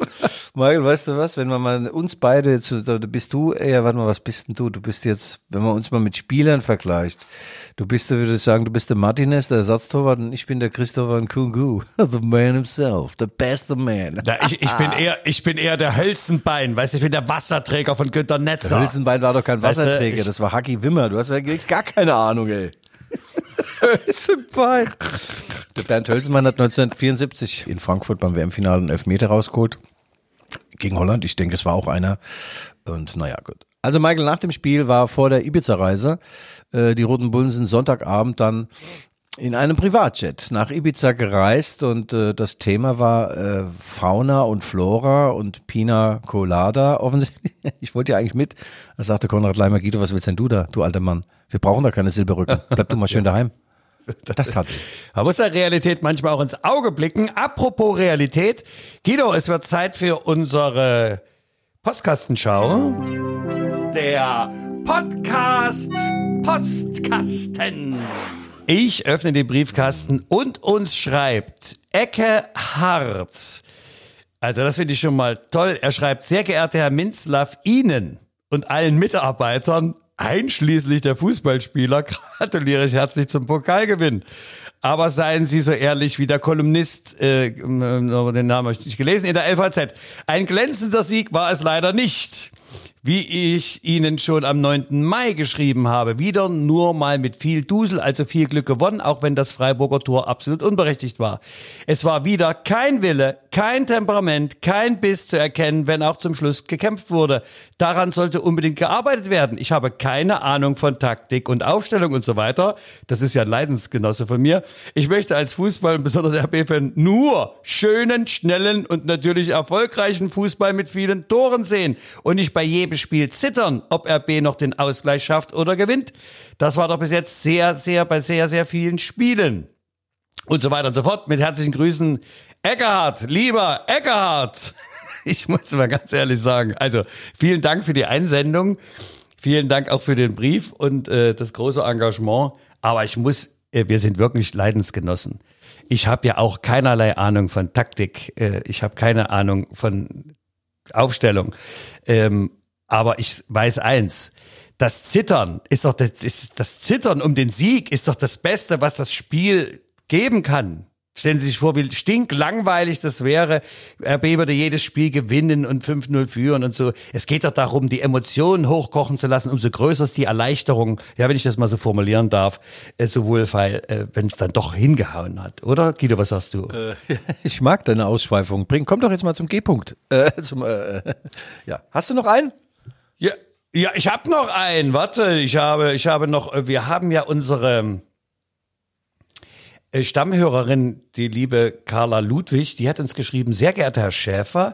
Michael, weißt du was? Wenn man mal uns beide jetzt, da bist du, ey, warte mal, was bist denn du? Du bist jetzt, wenn man uns mal mit Spielern vergleicht, du bist, würde ich sagen, du bist der Martinez, der Ersatztorwart und ich bin der Christopher Nkungu. The man himself, the best of man. Na, ich, ich bin eher, ich bin eher der Hölzenbein, weißt du, ich bin der Wasserträger von Günter Netzer. Der Hülsenbein war doch kein Weißt du, Wasserträger, das war Haki Wimmer. Du hast ja gar keine Ahnung, ey. Hülsenbein. Der Bernd Hölzenmann hat 1974 in Frankfurt beim WM-Finale einen Elfmeter rausgeholt. Gegen Holland. Ich denke, es war auch einer. Und naja, gut. Also Michael, nach dem Spiel war vor der Ibiza-Reise. Äh, die Roten Bullen sind Sonntagabend dann in einem Privatjet nach Ibiza gereist und äh, das Thema war äh, Fauna und Flora und Pina Colada offensichtlich. Ich wollte ja eigentlich mit. Da sagte Konrad Leimer, Guido, was willst denn du da, du alter Mann? Wir brauchen da keine Silberrücken. Bleib du mal schön daheim. Das tat ich. Man muss der Realität manchmal auch ins Auge blicken. Apropos Realität. Guido, es wird Zeit für unsere Postkastenschau. Der Podcast Postkasten. Ich öffne den Briefkasten und uns schreibt Ecke Hart. Also das finde ich schon mal toll. Er schreibt, sehr geehrter Herr Minzlaff, Ihnen und allen Mitarbeitern, einschließlich der Fußballspieler, gratuliere ich herzlich zum Pokalgewinn. Aber seien Sie so ehrlich wie der Kolumnist, äh, äh, den Namen habe ich nicht gelesen, in der LVZ. Ein glänzender Sieg war es leider nicht. Wie ich Ihnen schon am 9. Mai geschrieben habe, wieder nur mal mit viel Dusel, also viel Glück gewonnen, auch wenn das Freiburger Tor absolut unberechtigt war. Es war wieder kein Wille, kein Temperament, kein Biss zu erkennen, wenn auch zum Schluss gekämpft wurde. Daran sollte unbedingt gearbeitet werden. Ich habe keine Ahnung von Taktik und Aufstellung und so weiter. Das ist ja ein Leidensgenosse von mir. Ich möchte als Fußball und besonders RB-Fan nur schönen, schnellen und natürlich erfolgreichen Fußball mit vielen Toren sehen und nicht bei jedem Spiel zittern, ob RB noch den Ausgleich schafft oder gewinnt. Das war doch bis jetzt sehr, sehr bei sehr, sehr vielen Spielen. Und so weiter und so fort. Mit herzlichen Grüßen, Eckehardt, lieber Eckehardt. Ich muss mal ganz ehrlich sagen, also vielen Dank für die Einsendung. Vielen Dank auch für den Brief und äh, das große Engagement. Aber ich muss, äh, wir sind wirklich Leidensgenossen. Ich habe ja auch keinerlei Ahnung von Taktik. Äh, ich habe keine Ahnung von Aufstellung. Ähm, aber ich weiß eins. Das Zittern ist doch das, ist, das Zittern um den Sieg ist doch das Beste, was das Spiel geben kann. Stellen Sie sich vor, wie stinklangweilig das wäre. RB würde jedes Spiel gewinnen und 5-0 führen und so. Es geht doch darum, die Emotionen hochkochen zu lassen. Umso größer ist die Erleichterung, ja, wenn ich das mal so formulieren darf, äh, so wohlfeil, äh, wenn es dann doch hingehauen hat. Oder, Guido, was sagst du? Ich mag deine Ausschweifung. Bring, komm doch jetzt mal zum G-Punkt. Äh, zum, äh, ja. Hast du noch einen? Ja, ja, ich habe noch einen. Warte, ich habe, ich habe noch. äh, Wir haben ja unsere äh, Stammhörerin, die liebe Carla Ludwig, die hat uns geschrieben: Sehr geehrter Herr Schäfer.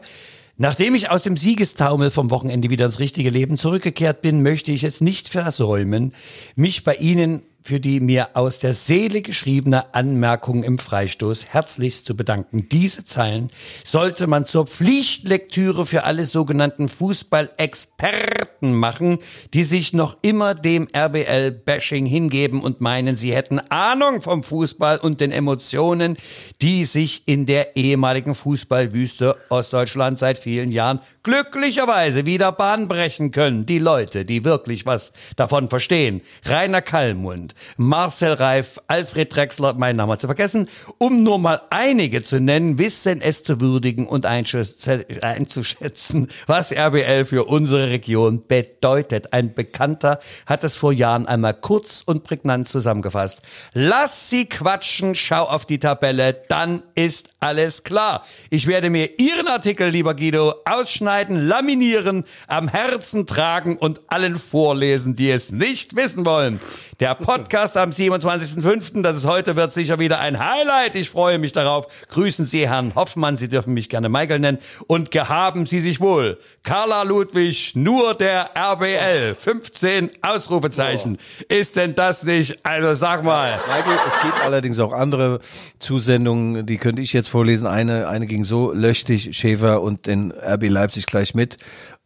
Nachdem ich aus dem Siegestaumel vom Wochenende wieder ins richtige Leben zurückgekehrt bin, möchte ich jetzt nicht versäumen, mich bei Ihnen für die mir aus der Seele geschriebene Anmerkung im Freistoß herzlichst zu bedanken. Diese Zeilen sollte man zur Pflichtlektüre für alle sogenannten Fußballexperten machen, die sich noch immer dem RBL-Bashing hingeben und meinen, sie hätten Ahnung vom Fußball und den Emotionen, die sich in der ehemaligen Fußballwüste Ostdeutschland seit vielen Jahren glücklicherweise wieder Bahn brechen können. Die Leute, die wirklich was davon verstehen. Rainer Kallmund Marcel Reif, Alfred Drexler, mein Name zu vergessen, um nur mal einige zu nennen, wissen es zu würdigen und einzuschätzen, was RBL für unsere Region bedeutet. Ein Bekannter hat es vor Jahren einmal kurz und prägnant zusammengefasst. Lass sie quatschen, schau auf die Tabelle, dann ist alles klar. Ich werde mir Ihren Artikel, lieber Guido, ausschneiden, laminieren, am Herzen tragen und allen vorlesen, die es nicht wissen wollen. Der Podcast am 27.05., das ist heute, wird sicher wieder ein Highlight. Ich freue mich darauf. Grüßen Sie Herrn Hoffmann, Sie dürfen mich gerne Michael nennen. Und gehaben Sie sich wohl. Carla Ludwig, nur der RBL. 15 Ausrufezeichen. Ist denn das nicht? Also sag mal. Michael, es gibt allerdings auch andere Zusendungen, die könnte ich jetzt vorlesen. Eine, eine ging so, lösch dich, Schäfer und den RB Leipzig gleich mit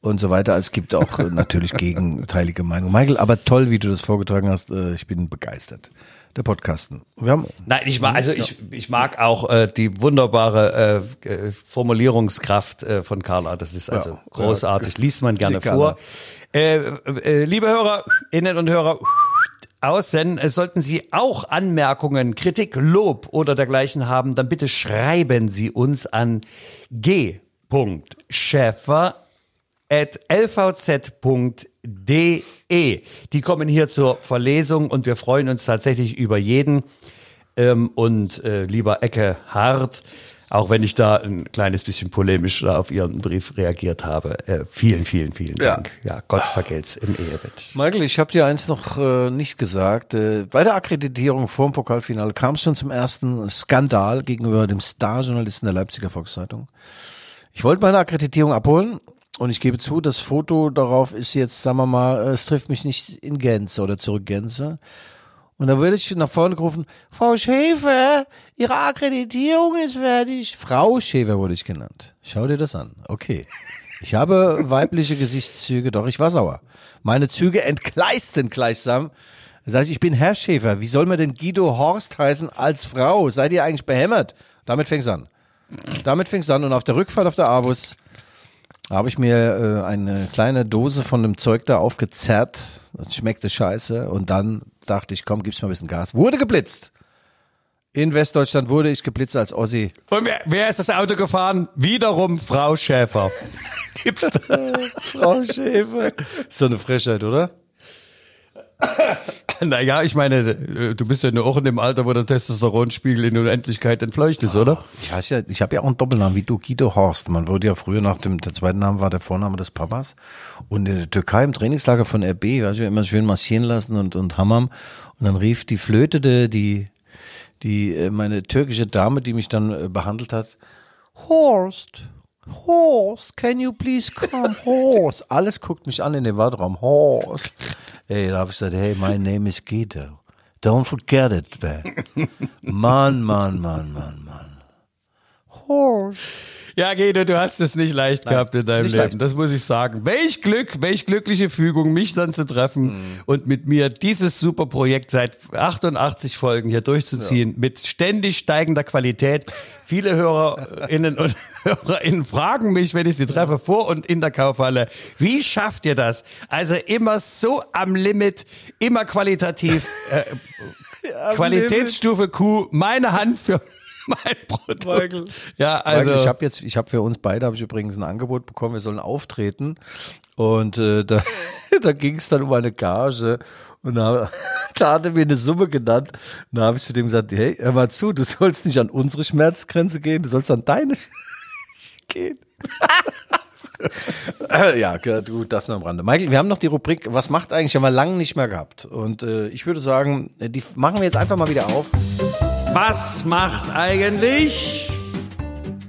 und so weiter. Es gibt auch äh, natürlich gegenteilige Meinungen. Michael, aber toll, wie du das vorgetragen hast. Äh, Ich bin begeistert. Der Podcasten. Wir haben Nein, ich mag, also ich, ich mag auch äh, die wunderbare äh, äh, Formulierungskraft äh, von Carla. Das ist also Ja, großartig. Liest man gerne vor. Liebe Hörerinnen und Hörer, außen, äh, sollten Sie auch Anmerkungen, Kritik, Lob oder dergleichen haben, dann bitte schreiben Sie uns an g.schäfer at lvz.de. Die kommen hier zur Verlesung und wir freuen uns tatsächlich über jeden. Ähm, und äh, lieber Ecke Hart, auch wenn ich da ein kleines bisschen polemisch auf Ihren Brief reagiert habe, äh, vielen, vielen, vielen Ja. Dank. Ja, Gott vergelt's im Ehebett. Michael, ich habe dir eins noch äh, nicht gesagt. Äh, bei der Akkreditierung vor dem Pokalfinale kam es schon zum ersten Skandal gegenüber dem Starjournalisten der Leipziger Volkszeitung. Ich wollte meine Akkreditierung abholen und ich gebe zu, das Foto darauf ist jetzt, sagen wir mal, äh, es trifft mich nicht in Gänze oder zurück Gänze. Und da würde ich nach vorne gerufen, Frau Schäfer, Ihre Akkreditierung ist fertig. Frau Schäfer wurde ich genannt. Schau dir das an. Okay. Ich habe weibliche Gesichtszüge, doch ich war sauer. Meine Züge entgleisten gleichsam. Sag ich, ich bin Herr Schäfer. Wie soll man denn Guido Horst heißen als Frau? Seid ihr eigentlich behämmert? Damit fängt's an. Damit fängt's an. Und auf der Rückfahrt auf der Avus habe ich mir äh, eine kleine Dose von dem Zeug da aufgezerrt. Das schmeckte scheiße. Und dann dachte ich, komm, gib's mal ein bisschen Gas. Wurde geblitzt. In Westdeutschland wurde ich geblitzt als Ossi. Und wer, wer ist das Auto gefahren? Wiederum Frau Schäfer. Gibt's da? Frau Schäfer. Ist so eine Frechheit, oder? Naja, ich meine, äh, du bist ja nur auch in dem Alter, wo der Testosteronspiegel in Unendlichkeit entfleucht ist, oder? Ja, ich, ich habe ja auch einen Doppelnamen wie du, Guido Horst. Man wurde ja früher nach dem, der zweiten Name war der Vorname des Papas. Und in der Türkei im Trainingslager von RB, weiß ich immer schön massieren lassen und, und hammern. Und dann rief die Flöte, die, die, die, äh, meine türkische Dame, die mich dann äh, behandelt hat, Horst, Horst, can you please come, Horst. Alles guckt mich an in den Wartraum, Horst. Ey, da habe ich gesagt, hey, my name is Guido. Don't forget it, man. Mann, Mann, Mann, Mann, Mann. Horst. Ja, Gede, du hast es nicht leicht gehabt in deinem Leben. leicht. Das muss ich sagen. Welch Glück, welch glückliche Fügung, mich dann zu treffen Mhm. und mit mir dieses super Projekt seit 88 Folgen hier durchzuziehen, mit ständig steigender Qualität. Viele Hörerinnen und Hörerinnen fragen mich, wenn ich sie treffe, vor und in der Kaufhalle, wie schafft ihr das? Also immer so am Limit, immer qualitativ, äh, Qualitätsstufe Q, meine Hand für mein Produkt. Michael. Ja, Also, also. ich habe jetzt, ich habe für uns beide, habe ich übrigens ein Angebot bekommen, wir sollen auftreten. Und äh, da, da ging es dann um eine Gage. Und da, da hat er mir eine Summe genannt. Und da habe ich zu dem gesagt, hey, hör mal zu, du sollst nicht an unsere Schmerzgrenze gehen, du sollst an deine gehen. Äh, ja, du, das nur am Rande. Michael, wir haben noch die Rubrik, was macht eigentlich, haben wir lange nicht mehr gehabt. Und äh, ich würde sagen, die machen wir jetzt einfach mal wieder auf. Was macht eigentlich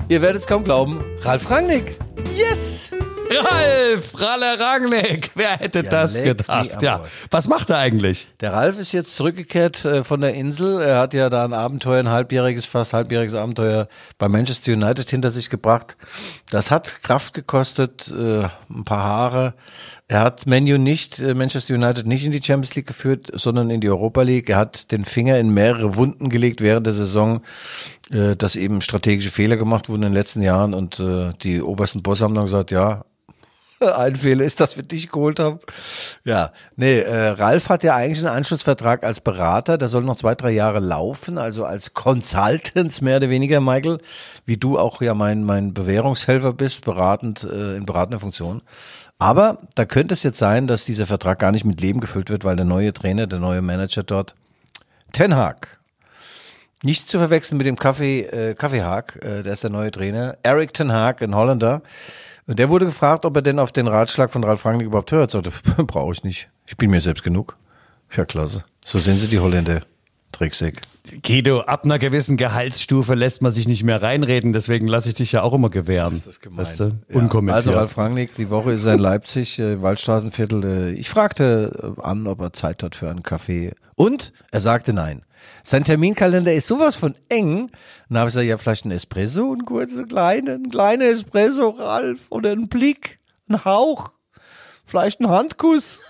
Ihr werdet es kaum glauben, Ralf Rangnick. Yes! Ralf Ralle Rangnick? Wer hätte Ja, das gedacht? Ja. Was macht er eigentlich? Der Ralf ist jetzt zurückgekehrt äh, von der Insel. Er hat ja da ein Abenteuer, ein halbjähriges, fast halbjähriges Abenteuer bei Manchester United hinter sich gebracht. Das hat Kraft gekostet, äh, ein paar Haare. Er hat Menu nicht, äh, Manchester United nicht in die Champions League geführt, sondern in die Europa League. Er hat den Finger in mehrere Wunden gelegt während der Saison, dass eben strategische Fehler gemacht wurden in den letzten Jahren und die obersten Bosse haben dann gesagt, ja, ein Fehler ist, dass wir dich geholt haben. Ja, nee, äh, Ralf hat ja eigentlich einen Anschlussvertrag als Berater. Der soll noch zwei, drei Jahre laufen, also als Consultants mehr oder weniger, Michael, wie du auch ja mein, mein Bewährungshelfer bist, beratend, äh, in beratender Funktion. Aber da könnte es jetzt sein, dass dieser Vertrag gar nicht mit Leben gefüllt wird, weil der neue Trainer, der neue Manager dort, Ten Hag, nicht zu verwechseln mit dem Kaffee, äh, Kaffeehag, äh, der ist der neue Trainer. Eric Ten Hag, ein Holländer. Und der wurde gefragt, ob er denn auf den Ratschlag von Ralf Rangnick überhaupt hört. Sagte, brauche ich nicht. Ich bin mir selbst genug. Ja, klasse. So sind sie, die Holländer. Tricksäck. Guido, ab einer gewissen Gehaltsstufe lässt man sich nicht mehr reinreden, deswegen lasse ich dich ja auch immer gewähren. Das ist gemein. Weißt du? Ja, Unkommentiert. Also Ralf Rangnick, die Woche ist er in Leipzig, äh, Waldstraßenviertel. Äh, ich fragte äh, an, ob er Zeit hat für einen Kaffee. Und er sagte nein. Sein Terminkalender ist sowas von eng. Dann habe ich gesagt, ja, vielleicht ein Espresso, ein kurzer, kleiner, ein kleiner Espresso, Ralf. Oder ein Blick, ein Hauch. Vielleicht ein Handkuss.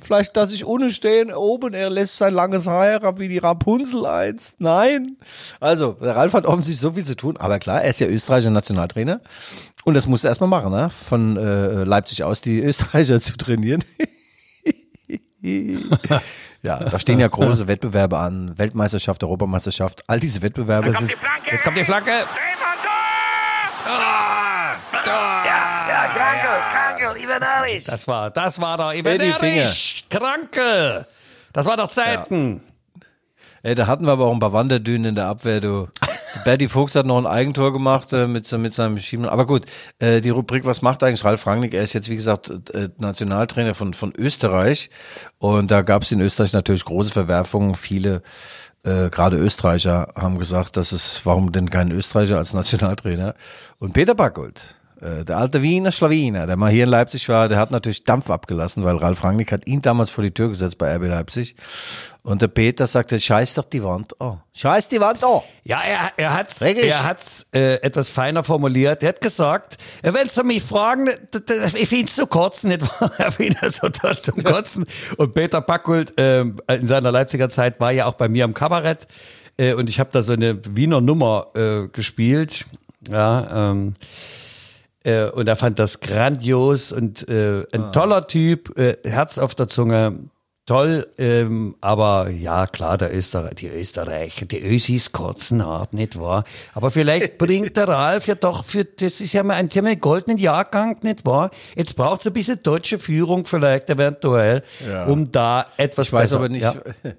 Vielleicht, dass ich ohne stehen oben, er lässt sein langes Haar herab wie die Rapunzel eins. Nein. Also, der Ralf hat offensichtlich so viel zu tun. Aber klar, er ist ja Österreicher Nationaltrainer. Und das muss er erstmal machen, ne? Von äh, Leipzig aus die Österreicher zu trainieren. ja, da stehen ja große Wettbewerbe an. Weltmeisterschaft, Europameisterschaft, all diese Wettbewerbe. sind- Jetzt kommt die Flanke. Ja, Krankel, Ivanaric. Das war, das war doch die Ivanerisch. Kranke. Das war doch Zeiten. Ey, da hatten wir aber auch ein paar Wanderdünen in der Abwehr, du. Berti Fuchs hat noch ein Eigentor gemacht äh, mit, mit seinem Schieben. Aber gut, äh, die Rubrik, was macht eigentlich Ralf Rangnick? Er ist jetzt, wie gesagt, äh, Nationaltrainer von, von Österreich. Und da gab es in Österreich natürlich große Verwerfungen. Viele, äh, gerade Österreicher, haben gesagt, dass es, warum denn kein Österreicher als Nationaltrainer? Und Peter Backold, der alte Wiener Schlawiner, der mal hier in Leipzig war, der hat natürlich Dampf abgelassen, weil Ralf Rangnick hat ihn damals vor die Tür gesetzt bei RB Leipzig. Und der Peter sagte, scheiß doch die Wand an. Scheiß die Wand an. Ja, er, er hat's, er hat's äh, etwas feiner formuliert. Er hat gesagt, äh, wenn Sie mich fragen, ich find's zu kotzen, nicht wahr? Er total zum Kotzen. Und Peter Backult ähm, in seiner Leipziger Zeit war ja auch bei mir am Kabarett äh, und ich habe da so eine Wiener Nummer äh, gespielt. Ja, ähm, äh, und er fand das grandios und äh, ein toller Typ, äh, Herz auf der Zunge, toll, ähm, aber ja, klar, der Österreich, die Österreicher, die Ösis kotzen ab, nicht wahr? Aber vielleicht bringt der Ralf ja doch für, das ist ja mal ein, sie haben einen goldenen Jahrgang, nicht wahr? Jetzt braucht es ein bisschen deutsche Führung vielleicht eventuell, um da etwas Ich weiß besser- aber nicht, Ja.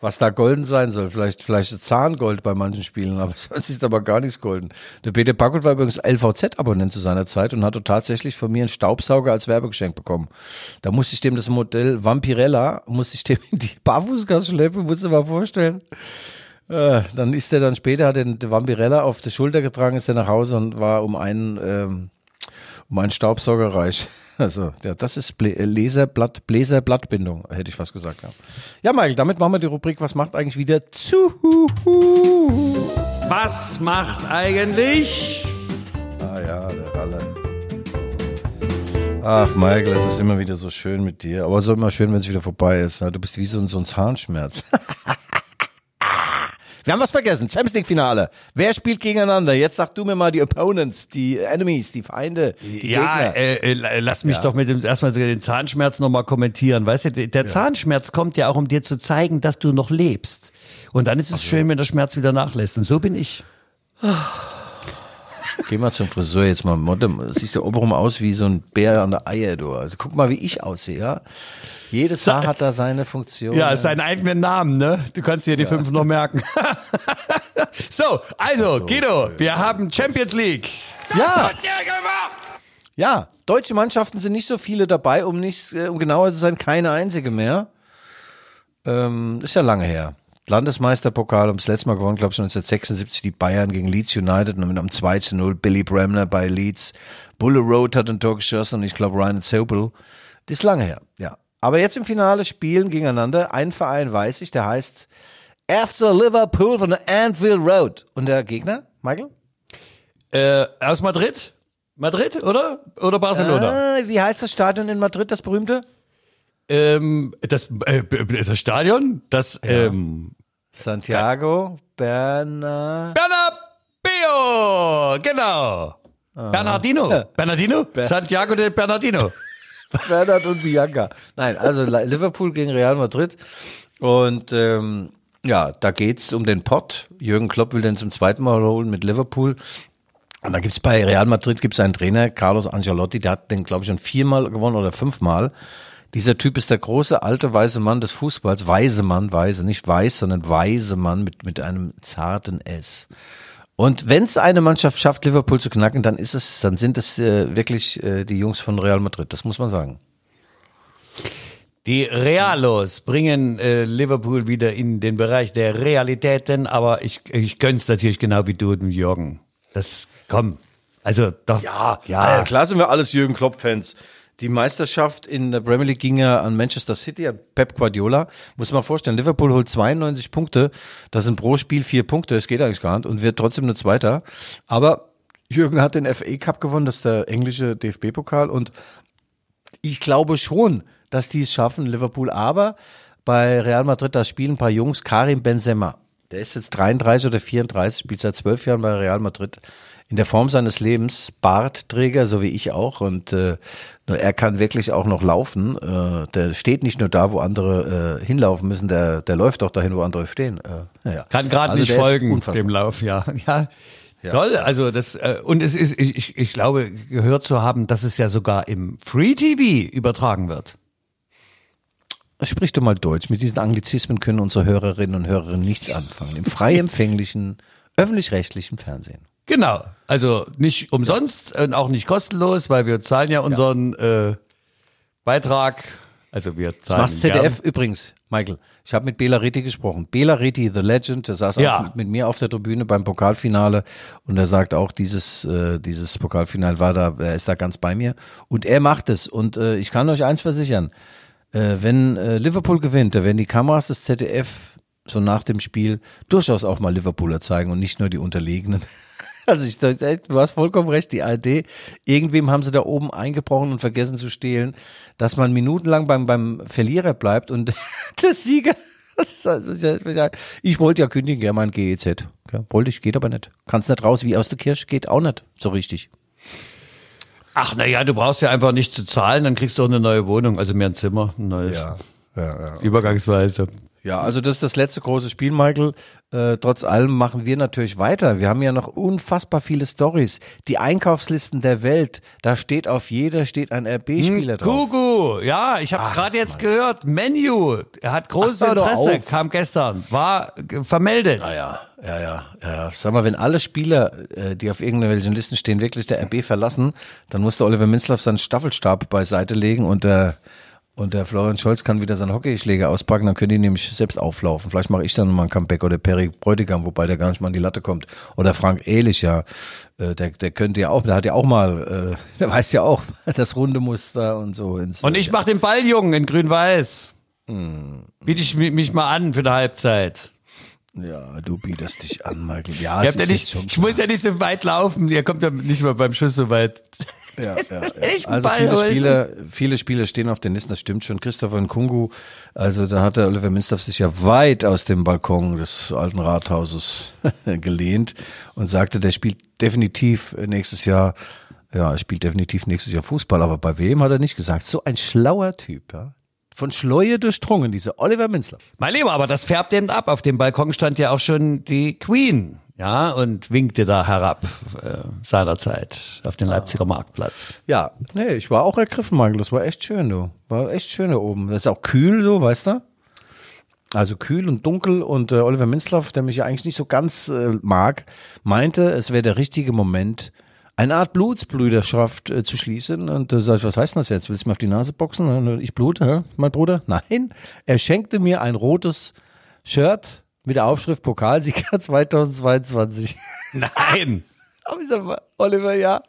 was da golden sein soll. Vielleicht, vielleicht Zahngold bei manchen Spielen, aber sonst ist aber gar nichts golden. Der Peter Backold war übrigens LVZ-Abonnent zu seiner Zeit und hatte tatsächlich von mir einen Staubsauger als Werbegeschenk bekommen. Da musste ich dem das Modell Vampirella, musste ich dem in die Barfußgasse schleppen, musst du mal vorstellen. Äh, dann ist er dann später, hat den Vampirella auf die Schulter getragen, ist er nach Hause und war um einen, ähm, um einen Staubsauger reich. Also, ja, das ist äh, Laserblatt, Bläserblattbindung, hätte ich fast gesagt. Ja. ja, Michael, damit machen wir die Rubrik, was macht eigentlich wieder zu? Was macht eigentlich? Ah ja, der Ralle. Ach, Michael, es ist immer wieder so schön mit dir. Aber es ist immer schön, wenn es wieder vorbei ist. ne? Du bist wie so ein Zahnschmerz. Wir haben was vergessen. Champions League Finale. Wer spielt gegeneinander? Jetzt sag du mir mal die Opponents, die Enemies, die Feinde, die ja, Gegner. äh, äh, lass mich doch mit dem erstmal den Zahnschmerz nochmal kommentieren. Weißt du, der Zahnschmerz kommt ja auch, um dir zu zeigen, dass du noch lebst. Und dann ist es schön, wenn der Schmerz wieder nachlässt. Und so bin ich. Geh mal zum Friseur jetzt mal. Modde, siehst du obenrum aus wie so ein Bär an der Eier, du. Also guck mal, wie ich aussehe, ja. Jedes Haar hat da seine Funktion. Ja, seinen eigenen Namen, ne? Du kannst dir die fünf noch merken. so, also, Guido, wir haben Champions League. Ja. Ja, deutsche Mannschaften sind nicht so viele dabei, um nicht, äh, um genauer zu sein, keine einzige mehr. Ähm, ist ja lange her. Landesmeisterpokal, haben das letzte Mal gewonnen, glaube ich, 1976, die Bayern gegen Leeds United und mit einem 2 zu 0, Billy Bremner bei Leeds. Bulle Road hat ein Tor geschossen und ich glaube Ryan Sobel. Das ist lange her, ja. Aber jetzt im Finale spielen gegeneinander ein Verein, weiß ich, der heißt FC Liverpool von der Anfield Road. Und der Gegner, Michael? Äh, aus Madrid? Madrid, oder? Oder Barcelona? Ah, wie heißt das Stadion in Madrid, das berühmte? Ähm, das, äh, das Stadion, das, ähm, Santiago Berna. Bernabeu, genau. Bernardino. Bernardino? Santiago de Bernardino. Bernhard und Bianca. Nein, also Liverpool gegen Real Madrid. Und ähm, ja, da geht's um den Pott. Jürgen Klopp will den zum zweiten Mal holen mit Liverpool. Und da gibt's bei Real Madrid gibt's einen Trainer, Carlos Ancelotti, der hat den, glaube ich, schon viermal gewonnen oder fünfmal. Dieser Typ ist der große, alte, weiße Mann des Fußballs. Weise Mann, weise, nicht weiß, sondern weise Mann mit, mit einem zarten S. Und wenn es eine Mannschaft schafft, Liverpool zu knacken, dann ist es, dann sind es äh, wirklich äh, die Jungs von Real Madrid. Das muss man sagen. Die Realos bringen äh, Liverpool wieder in den Bereich der Realitäten, aber ich, ich gönn's natürlich genau wie du und Jürgen. Das, komm, also doch. Ja, ja. klar sind wir alles Jürgen Klopp-Fans. Die Meisterschaft in der Premier League ging ja an Manchester City, an Pep Guardiola. Muss man vorstellen, Liverpool holt 92 Punkte. Das sind pro Spiel vier Punkte. Das geht eigentlich gar nicht und wird trotzdem nur Zweiter. Aber Jürgen hat den FA Cup gewonnen, das ist der englische DFB-Pokal. Und ich glaube schon, dass die es schaffen, Liverpool. Aber bei Real Madrid, da spielen ein paar Jungs. Karim Benzema, der ist jetzt 33 oder 34, spielt seit zwölf Jahren bei Real Madrid. In der Form seines Lebens, Bartträger, so wie ich auch. Und äh, er kann wirklich auch noch laufen. Äh, der steht nicht nur da, wo andere äh, hinlaufen müssen, der, der läuft auch dahin, wo andere stehen. Äh, ja. Kann gerade Also nicht folgen dem Lauf, ja. ja. Toll, also das äh, und es ist, ich, ich glaube, gehört zu haben, dass es ja sogar im Free TV übertragen wird. Sprich du mal Deutsch. Mit diesen Anglizismen können unsere Hörerinnen und Hörer nichts anfangen. Im frei empfänglichen, öffentlich-rechtlichen Fernsehen. Genau, also nicht umsonst und auch nicht kostenlos, weil wir zahlen ja unseren Äh, Beitrag. Also wir zahlen. Macht's ZDF übrigens, Michael. Ich habe mit Bela Reti gesprochen. Bela Reti, The Legend, der saß Ja. auch mit, mit mir auf der Tribüne beim Pokalfinale und er sagt auch, dieses, äh, dieses Pokalfinale war da, er ist da ganz bei mir. Und er macht es. Und äh, ich kann euch eins versichern, äh, wenn äh, Liverpool gewinnt, da werden die Kameras des ZDF so nach dem Spiel durchaus auch mal Liverpooler zeigen und nicht nur die Unterlegenen. Also ich, du hast vollkommen recht, die ARD, irgendwem haben sie da oben eingebrochen und vergessen zu stehlen, dass man minutenlang beim, beim Verlierer bleibt und der Sieger, also, ja- ich wollte ja kündigen, ja mein GEZ, ja, wollte ich, geht aber nicht. Kannst nicht raus wie aus der Kirche, geht auch nicht so richtig. Ach naja, du brauchst ja einfach nicht zu zahlen, dann kriegst du auch eine neue Wohnung, also mehr ein Zimmer, ein neues. ja, ja. Übergangsweise. Ja, also das ist das letzte große Spiel, Michael. Äh, trotz allem machen wir natürlich weiter. Wir haben ja noch unfassbar viele Stories. Die Einkaufslisten der Welt, da steht auf jeder steht ein RB-Spieler drauf. Kugu, ja, ich habe es gerade jetzt gehört. Menu, er hat großes Ach, Interesse, kam gestern, war äh, vermeldet. Ja, ja, ja, ja, ja. Sag mal, wenn alle Spieler, äh, die auf irgendwelchen Listen stehen, wirklich der RB verlassen, dann muss der Oliver Minzlaff seinen Staffelstab beiseite legen und der und der Florian Scholz kann wieder seinen Hockeyschläger auspacken, dann können die nämlich selbst auflaufen. Vielleicht mache ich dann mal ein Comeback oder Perry Bräutigam, wobei der gar nicht mal an die Latte kommt. Oder Frank Ehlich, ja. Äh, Der, der könnte ja auch, der hat ja auch mal, äh, der weiß ja auch das runde Muster und so. Ins, Und ich mach den Balljungen in grün-weiß. Biete ich mi- mich mal an für eine Halbzeit. Ja, du bietest dich an, Michael. Ja, habt ja nicht, ich muss ja nicht so weit laufen. Ihr kommt ja nicht mal beim Schuss so weit. Ja, ja, ja. Also Ball viele holen. Spieler, viele Spieler stehen auf den Listen, das stimmt schon. Christopher Nkungu, also da hat der Oliver Minstaff sich ja weit aus dem Balkon des alten Rathauses gelehnt und sagte, der spielt definitiv nächstes Jahr, ja, er spielt definitiv nächstes Jahr Fußball, aber bei wem hat er nicht gesagt. So ein schlauer Typ, ja. Von Schleue durchdrungen, dieser Oliver Minzlaff. Mein Lieber, aber das färbt eben ab. Auf dem Balkon stand ja auch schon die Queen, ja, und winkte da herab äh, seinerzeit auf den Leipziger Marktplatz. Ja, nee, ich war auch ergriffen, Michael. Das war echt schön, du. War echt schön da oben. Das ist auch kühl, so, weißt du? Also kühl und dunkel und äh, Oliver Minzlaff, der mich ja eigentlich nicht so ganz äh, mag, meinte, es wäre der richtige Moment, eine Art Blutsbrüderschaft äh, zu schließen. Und äh, sag ich, was heißt denn das jetzt? Willst du mir auf die Nase boxen? Und Ich blute, hä? mein Bruder? Nein, er schenkte mir ein rotes Shirt mit der Aufschrift Pokalsieger 2022. Nein! Aber ich sag mal, Oliver, ja.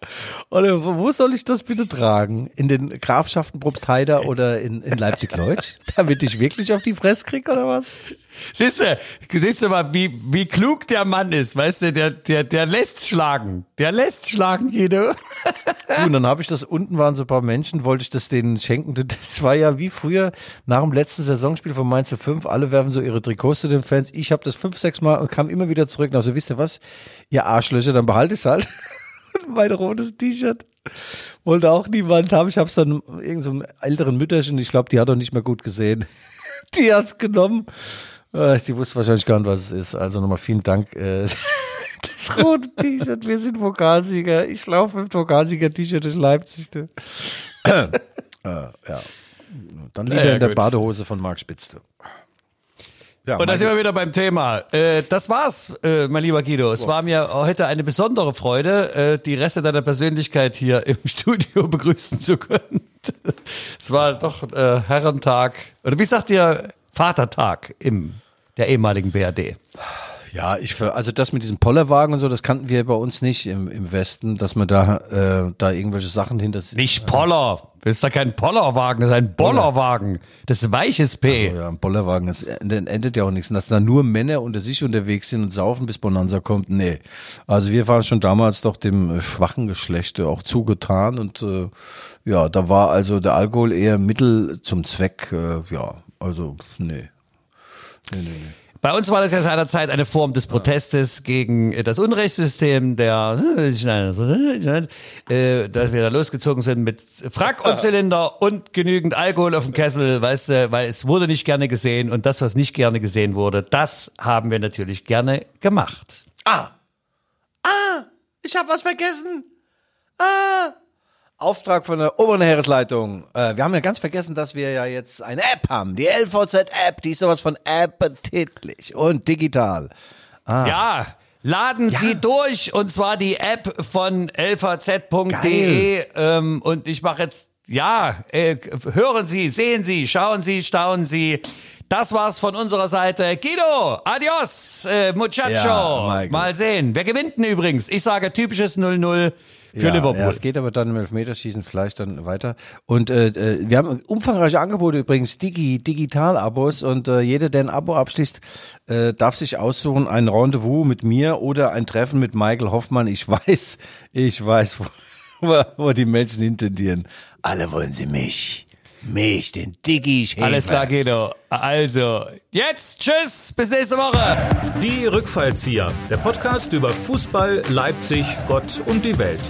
Oliver, wo soll ich das bitte tragen? In den Grafschaften Probstheider oder in, in Leipzig-Leutsch? Damit ich wirklich auf die Fresse krieg oder was? Siehst du, siehst du mal, wie, wie klug der Mann ist, weißt du, der, der, der lässt schlagen. Der lässt schlagen. Du, und dann habe ich das, unten waren so ein paar Menschen, wollte ich das denen schenken. Das war ja wie früher nach dem letzten Saisonspiel von Mainz 5. Alle werfen so ihre Trikots zu den Fans. Ich habe das fünf, sechs Mal und kam immer wieder zurück. Also wisst ihr was? Ihr Arschlöcher, dann behalte ich es halt. mein rotes T-Shirt. Wollte auch niemand haben. Ich habe es dann irgendeinem so älteren Mütterchen, ich glaube, die hat auch nicht mehr gut gesehen. Die hat's genommen. Äh, Die wusste wahrscheinlich gar nicht, was es ist. Also nochmal vielen Dank. äh, Das rote T-Shirt, wir sind Pokalsieger. Ich laufe mit Pokalsieger-T-Shirt durch Leipzig. äh, ja. Dann lieber Ja, in der gut. Badehose von Marc Spitzte. Ja, Und da sind wir wieder beim Thema. Äh, das war's, äh, mein lieber Guido. Es war mir heute eine besondere Freude, äh, die Reste deiner Persönlichkeit hier im Studio begrüßen zu können. es war doch äh, Herrentag, oder wie sagt ihr, Vatertag im der ehemaligen BRD. Ja, ich also das mit diesem Pollerwagen und so, das kannten wir bei uns nicht im, im Westen, dass man da äh, da irgendwelche Sachen hinter Nicht Poller. Das ist da kein Pollerwagen, das ist ein Bollerwagen. Das ist weiches P. Oh ja, ein Bollerwagen, das en- endet ja auch nichts. Und dass da nur Männer unter sich unterwegs sind und saufen, bis Bonanza kommt, nee. Also wir waren schon damals doch dem äh, schwachen Geschlechte auch zugetan und äh, ja, da war also der Alkohol eher Mittel zum Zweck, äh, ja, also nee. Nee, nee, nee. Bei uns war das ja seinerzeit eine Form des Protestes gegen äh, das Unrechtssystem, der, äh, dass wir da losgezogen sind mit Frack und Zylinder und genügend Alkohol auf dem Kessel, weißt du, weil es wurde nicht gerne gesehen und das, was nicht gerne gesehen wurde, das haben wir natürlich gerne gemacht. Ich habe was vergessen. Ah. Auftrag von der oberen Heeresleitung. Äh, wir haben ja ganz vergessen, dass wir ja jetzt eine App haben. Die LVZ-App, die ist sowas von appetitlich und digital. Ja, laden Sie durch und zwar die App von lvz.de ähm, und ich mache jetzt, ja, äh, hören Sie, sehen Sie, schauen Sie, staunen Sie. Das war's von unserer Seite. Guido, adios, äh, Muchacho. Ja. Mal sehen. Wer gewinnt denn übrigens? Ich sage typisches 0-0 für ja, Liverpool. Ja, es geht aber dann im Elfmeterschießen vielleicht dann weiter. Und äh, äh, wir haben umfangreiche Angebote übrigens, Digi, Digital-Abos und äh, jeder, der ein Abo abschließt, äh, darf sich aussuchen, ein Rendezvous mit mir oder ein Treffen mit Michael Hoffmann. Ich weiß, ich weiß, wo, wo, wo die Menschen intendieren. Alle wollen sie mich. Mich, den Digi Schäfer. Alles klar, Guido. Also, jetzt tschüss, bis nächste Woche. Die Rückfallzieher, der Podcast über Fußball, Leipzig, Gott und die Welt.